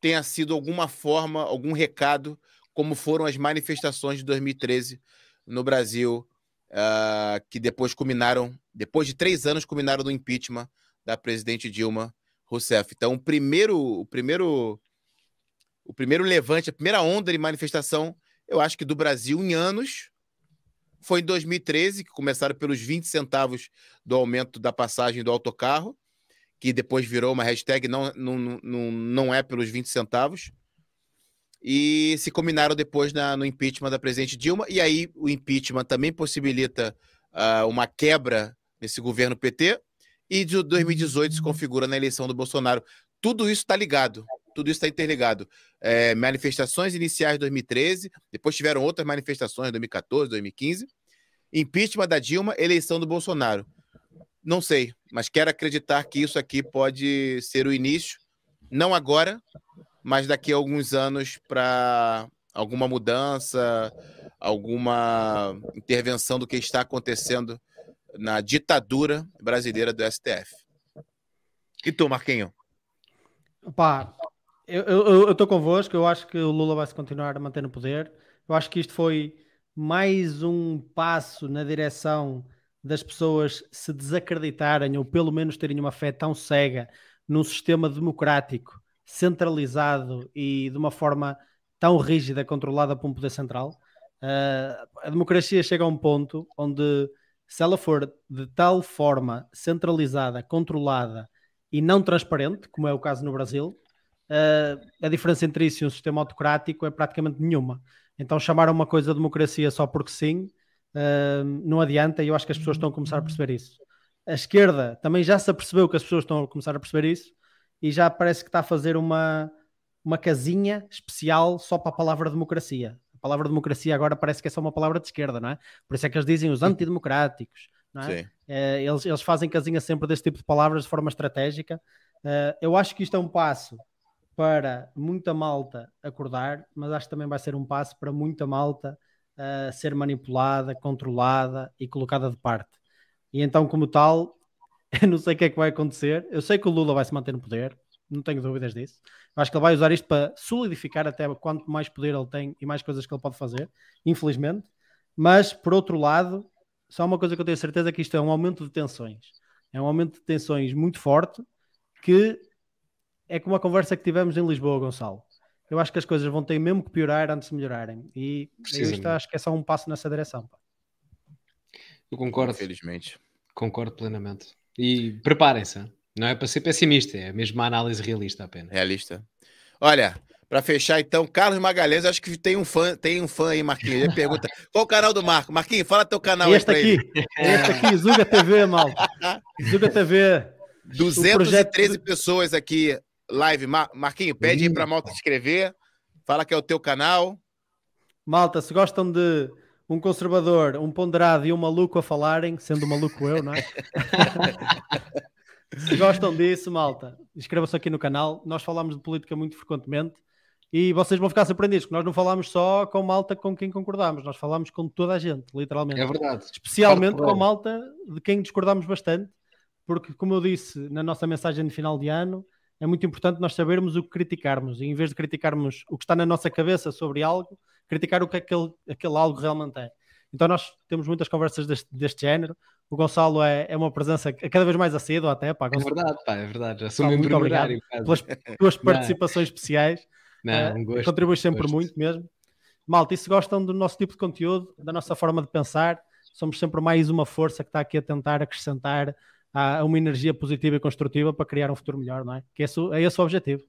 tenha sido alguma forma, algum recado, como foram as manifestações de 2013 no Brasil, uh, que depois culminaram, depois de três anos, culminaram no impeachment da presidente Dilma Rousseff. Então, o primeiro, o primeiro, o primeiro levante, a primeira onda de manifestação, eu acho que do Brasil em anos, foi em 2013, que começaram pelos 20 centavos do aumento da passagem do autocarro, que depois virou uma hashtag, não, não, não, não é pelos 20 centavos. E se combinaram depois na, no impeachment da presidente Dilma. E aí o impeachment também possibilita uh, uma quebra nesse governo PT. E de 2018 se configura na eleição do Bolsonaro. Tudo isso está ligado. Tudo isso está interligado. É, manifestações iniciais de 2013, depois tiveram outras manifestações em 2014, 2015. Impeachment da Dilma, eleição do Bolsonaro. Não sei, mas quero acreditar que isso aqui pode ser o início, não agora, mas daqui a alguns anos para alguma mudança, alguma intervenção do que está acontecendo na ditadura brasileira do STF. E tu, Marquinho? Pá, eu, eu, eu tô convosco, eu acho que o Lula vai se continuar a manter no poder. Eu acho que isto foi mais um passo na direção das pessoas se desacreditarem ou pelo menos terem uma fé tão cega num sistema democrático, centralizado e de uma forma tão rígida, controlada por um poder central. Uh, a democracia chega a um ponto onde, se ela for de tal forma centralizada, controlada e não transparente, como é o caso no Brasil, uh, a diferença entre isso e um sistema autocrático é praticamente nenhuma. Então, chamar uma coisa democracia só porque sim, uh, não adianta, e eu acho que as pessoas estão a começar a perceber isso. A esquerda também já se apercebeu que as pessoas estão a começar a perceber isso e já parece que está a fazer uma, uma casinha especial só para a palavra democracia. A palavra democracia agora parece que é só uma palavra de esquerda, não é? Por isso é que eles dizem os antidemocráticos, não é? é eles, eles fazem casinha sempre deste tipo de palavras de forma estratégica. Uh, eu acho que isto é um passo para muita malta acordar, mas acho que também vai ser um passo para muita malta uh, ser manipulada, controlada e colocada de parte. E então, como tal, eu não sei o que é que vai acontecer. Eu sei que o Lula vai se manter no poder, não tenho dúvidas disso. Eu acho que ele vai usar isto para solidificar até quanto mais poder ele tem e mais coisas que ele pode fazer, infelizmente. Mas, por outro lado, só uma coisa que eu tenho certeza é que isto é um aumento de tensões. É um aumento de tensões muito forte que é como a conversa que tivemos em Lisboa, Gonçalo. Eu acho que as coisas vão ter mesmo que piorar antes de melhorarem. E isto acho que é só um passo nessa direção. Pá. Eu concordo. Infelizmente. Concordo plenamente. E preparem-se. Não é para ser pessimista, é mesmo uma análise realista apenas. Realista. Olha, para fechar então, Carlos Magalhães, acho que tem um fã, tem um fã aí, Marquinhos. Ele pergunta: qual o canal do Marco? Marquinhos, fala teu canal este aí. Aqui, este aqui, Zuga TV, mal. Zuga TV. 213 projeto... pessoas aqui live. Mar Marquinho, pede aí para a malta se inscrever. Fala que é o teu canal. Malta, se gostam de um conservador, um ponderado e um maluco a falarem, sendo maluco eu, não é? se gostam disso, malta, inscrevam-se aqui no canal. Nós falamos de política muito frequentemente e vocês vão ficar surpreendidos, que nós não falamos só com malta com quem concordamos, nós falamos com toda a gente, literalmente. É verdade. Especialmente com malta de quem discordamos bastante, porque, como eu disse na nossa mensagem de final de ano, é muito importante nós sabermos o que criticarmos e em vez de criticarmos o que está na nossa cabeça sobre algo, criticar o que aquele, aquele algo realmente é. Então nós temos muitas conversas deste, deste género, O Gonçalo é, é uma presença cada vez mais acedo até. Pá, É verdade, pá, é verdade. Sou Gonçalo, muito obrigado pelas tuas participações especiais. Não, um gosto, contribuis sempre gosto. muito mesmo. Malta, e se gostam do nosso tipo de conteúdo, da nossa forma de pensar, somos sempre mais uma força que está aqui a tentar acrescentar a uma energia positiva e construtiva para criar um futuro melhor, não é? Que esse, é esse o objetivo.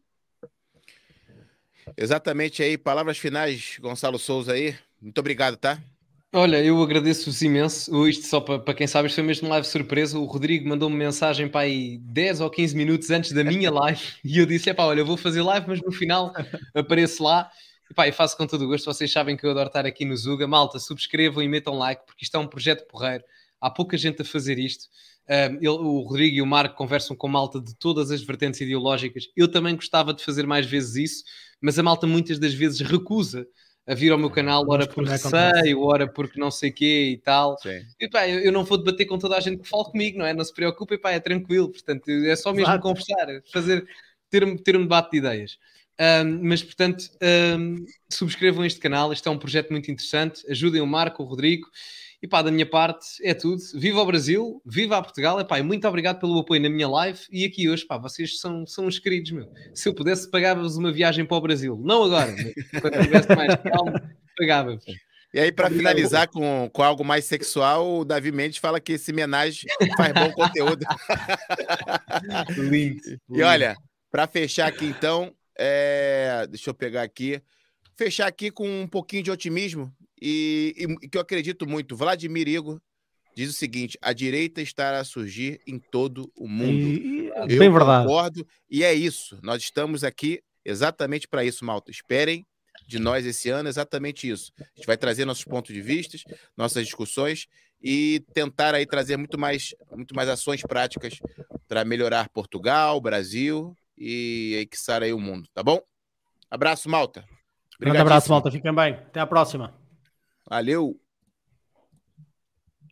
Exatamente aí, palavras finais, Gonçalo Souza aí. Muito obrigado, tá? Olha, eu agradeço-vos imenso. Isto só para, para quem sabe, isto foi mesmo live surpresa. O Rodrigo mandou-me mensagem para aí 10 ou 15 minutos antes da minha live e eu disse: é pá, olha, eu vou fazer live, mas no final apareço lá. E pá, eu faço com todo o gosto. Vocês sabem que eu adoro estar aqui no Zuga. Malta, subscrevam e metam like, porque isto é um projeto porreiro. Há pouca gente a fazer isto. Um, ele, o Rodrigo e o Marco conversam com malta de todas as vertentes ideológicas. Eu também gostava de fazer mais vezes isso, mas a malta muitas das vezes recusa a vir ao meu canal, ora por receio, ora porque não sei quê e tal. E, pá, eu, eu, não vou debater com toda a gente que fala comigo, não é? Não se preocupe, pá, é tranquilo. Portanto, é só mesmo Exato. conversar, fazer, ter, ter um debate de ideias. Um, mas, portanto, um, subscrevam este canal. Este é um projeto muito interessante. Ajudem o Marco, o Rodrigo. E pá, da minha parte é tudo. Viva o Brasil, viva a Portugal. E, pá, e muito obrigado pelo apoio na minha live. E aqui hoje, pá, vocês são, são uns queridos, meu. Se eu pudesse, pagava-vos uma viagem para o Brasil. Não agora, mas quando tivesse mais calma, pagava-vos. E aí, para finalizar com, com algo mais sexual, o Davi Mendes fala que esse homenagem faz bom conteúdo. lindo. E olha, para fechar aqui então, é... deixa eu pegar aqui. Fechar aqui com um pouquinho de otimismo e, e, que eu acredito muito. Vladimir Igor diz o seguinte: a direita está a surgir em todo o mundo. E, eu bem concordo, e é isso. Nós estamos aqui exatamente para isso, Malta. Esperem de nós esse ano exatamente isso. A gente vai trazer nossos pontos de vista, nossas discussões e tentar aí trazer muito mais, muito mais ações práticas para melhorar Portugal, Brasil e aí que aí o mundo, tá bom? Abraço, Malta. Grande abraço, Malta. Fiquem bem. Até a próxima. Valeu!